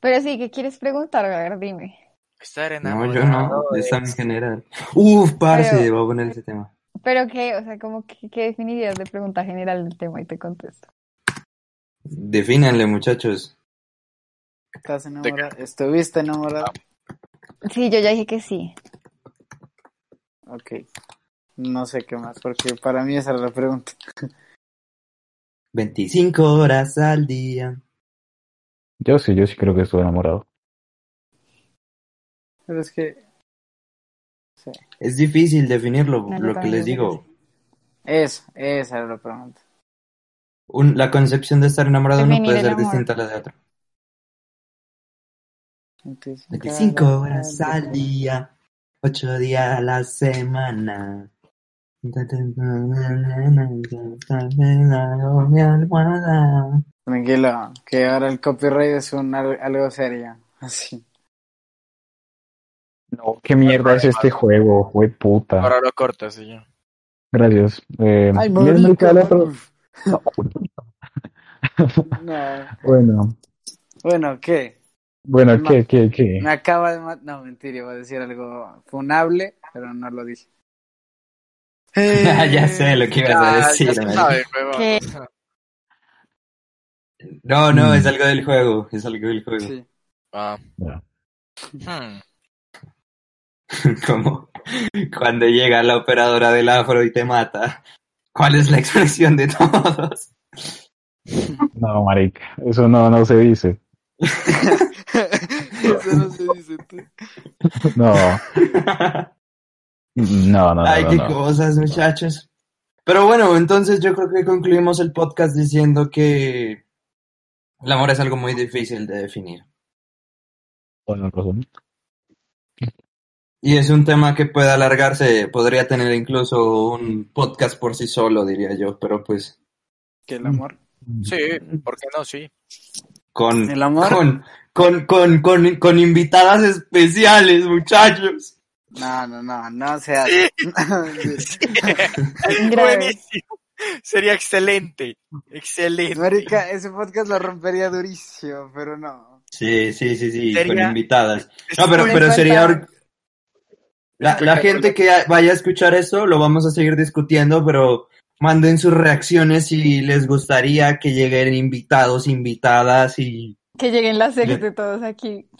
Pero sí, ¿qué quieres preguntar? A ver, dime. Estar No, enamorado. yo no, de- está en general. Uf, parce, Pero- voy a poner ese tema. ¿Pero qué? O sea, como que, ¿qué definirías de pregunta general del tema? Y te contesto. Defínanle, muchachos. ¿Estás enamorado? ¿Estuviste enamorado? Sí, yo ya dije que sí. Ok. No sé qué más, porque para mí esa era la pregunta. 25 horas al día. Yo sí, yo sí creo que estoy enamorado. Pero es que sí. Es difícil definirlo, No, lo que les digo. Eso, esa era la pregunta. Un- la concepción de estar enamorado no puede ser amor. distinta a la de otro. 25 25 horas al día, 8 días a la semana. Tranquilo, que ahora el copyright es un al- algo serio. Así. No, qué mierda es este juego, fue puta. Ahora lo cortas y yo. Gracias. Eh, Ay, el otro. No. Bueno, Bueno, ¿qué? bueno, ¿qué, qué, qué? Me acaba de matar. No, mentira, iba a decir algo funable, pero no lo dije. ya sé lo que ibas a decir. No, no, Mm. es algo del juego. Es algo del juego. Sí. Ah. Ya. Hmm. Como cuando llega la operadora del afro y te mata. ¿Cuál es la expresión de todos? No, marica, eso no, no se dice. Eso no se dice tú. No, no, no, no, Ay, no, qué no. cosas, muchachos. Pero bueno, entonces yo creo que concluimos el podcast diciendo que el amor es algo muy difícil de definir. Bueno, razón. Y es un tema que puede alargarse, podría tener incluso un podcast por sí solo, diría yo, pero pues Que el amor. Sí, ¿por qué no? Sí. con, ¿El amor? con, con, con, con, con invitadas especiales, muchachos. No, no, no, no se hace. Buenísimo. Sería excelente. Excelente. Marica, ese podcast lo rompería durísimo, pero no. Sí, sí, sí, sí, Sería- con invitadas. No, pero, pero sería... La, la gente que vaya a escuchar esto, lo vamos a seguir discutiendo, pero manden sus reacciones si les gustaría que lleguen invitados, invitadas y... Que lleguen las series de todos aquí.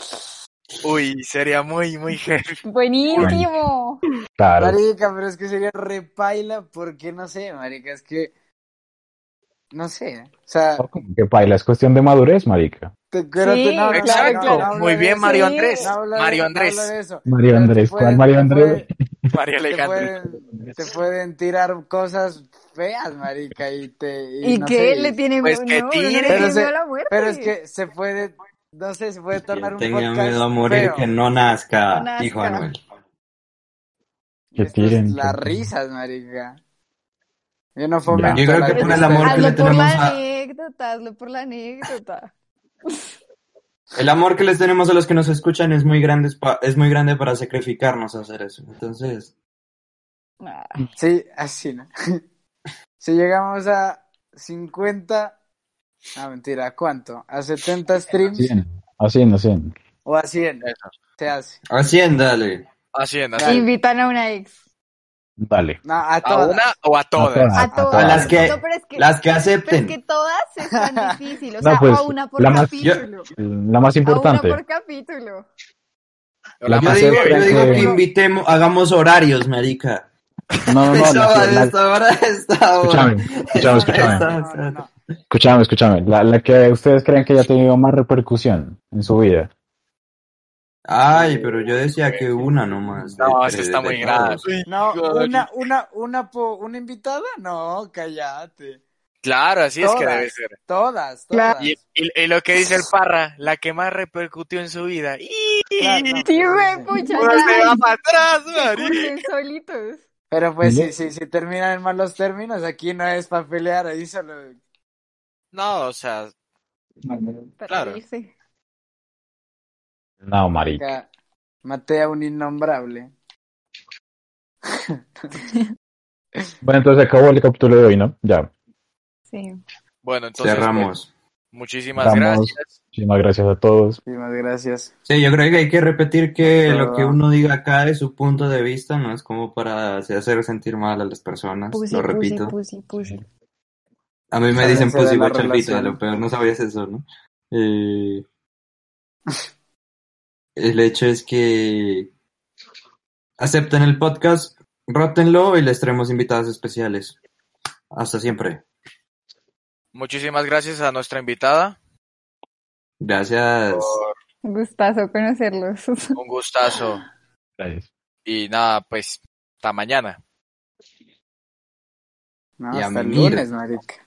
Uy, sería muy, muy heavy. Buenísimo. Claro. Marica, pero es que sería repaila porque no sé, marica, es que no sé, o sea, No, como que paila, es cuestión de madurez, marica. te quiero Sí, no, hablo Muy bien. Mario. Andrés. De- Mario Andrés. hablo de eso. Mario Pero Andrés, pueden- ¿cuál Mario Andrés? Mario Te Alejandro. pueden, te pueden tirar cosas feas, marica, y te... ¿Y no qué? sé, ¿Le tiene Pues miedo? que no, tire. no le Pero tiene se- la. Pero es que se puede, no sé, se puede tornar un tenga podcast miedo a morir, feo. que no nazca, No nazca. dijo Anuel. Que tiren, las risas, marica. Yo no fomento Yo creo que por el amor que le hazlo por tenemos la a- anécdota, hazlo por la anécdota. El amor que les tenemos a los que nos escuchan es muy grande, es muy grande para sacrificarnos a hacer eso. Entonces, Ah, Sí, así, ¿no? si llegamos a 50, ah, mentira, ¿a cuánto? ¿A 70 streams 100, a 100, a 100. o a 100? Eso. Se hace. haciéndale. Haciendo. Dale. Invitan a una ex. Dale. No, a ¿A todas. una o a todas? todas. A a todas. A las que- No, pero es que, Las que pero es acepten. que todas es tan difícil. O No, sea, pues, a una por la más- capítulo. La más A importante. una por capítulo. La Yo más digo, yo digo que- que invitemos, hagamos horarios, marica. No, no, no. esta hora, esta hora. Escúchame, escúchame, escúchame. Escúchame, escúchame. La, la que ustedes creen que ya ha tenido más repercusión en su vida. Ay, pero yo decía que una nomás. No, eso está de muy grave. No, una, una, una, po- una invitada, no, cállate. Claro, así es que debe ser. Todas, todas. Y, y- y lo que dice el Parra, la que más repercutió en su vida. ¡Y! Claro, no, Sí, güey, sí. pucha, Uno se ya. va para atrás, marica. solitos. Pero pues si, si, si terminan en malos términos, aquí no es para pelear, ahí solo... No, o sea, Para Claro. reírse. No, marica. Maté a un innombrable. Bueno, entonces acabó el capítulo de hoy, ¿no? Ya. Sí. bueno, entonces. Cerramos. muchísimas Vamos. gracias. Muchísimas gracias a todos. Muchísimas gracias. Sí, yo creo que hay que repetir que Eso. lo que uno diga acá es su punto de vista, no es como para hacer sentir mal a las personas, Pussy, lo pussy, repito. pussy, pussy. A mí me dicen guachalpito, relación. lo peor no sabías eso, ¿no? Eh, el hecho es que acepten el podcast, rótenlo y les traemos invitados especiales. Hasta siempre. Muchísimas gracias a nuestra invitada. Gracias. Por Gustazo conocerlos. un gustazo. Gracias. Y nada, pues, hasta mañana. No, Y hasta el lunes, marica.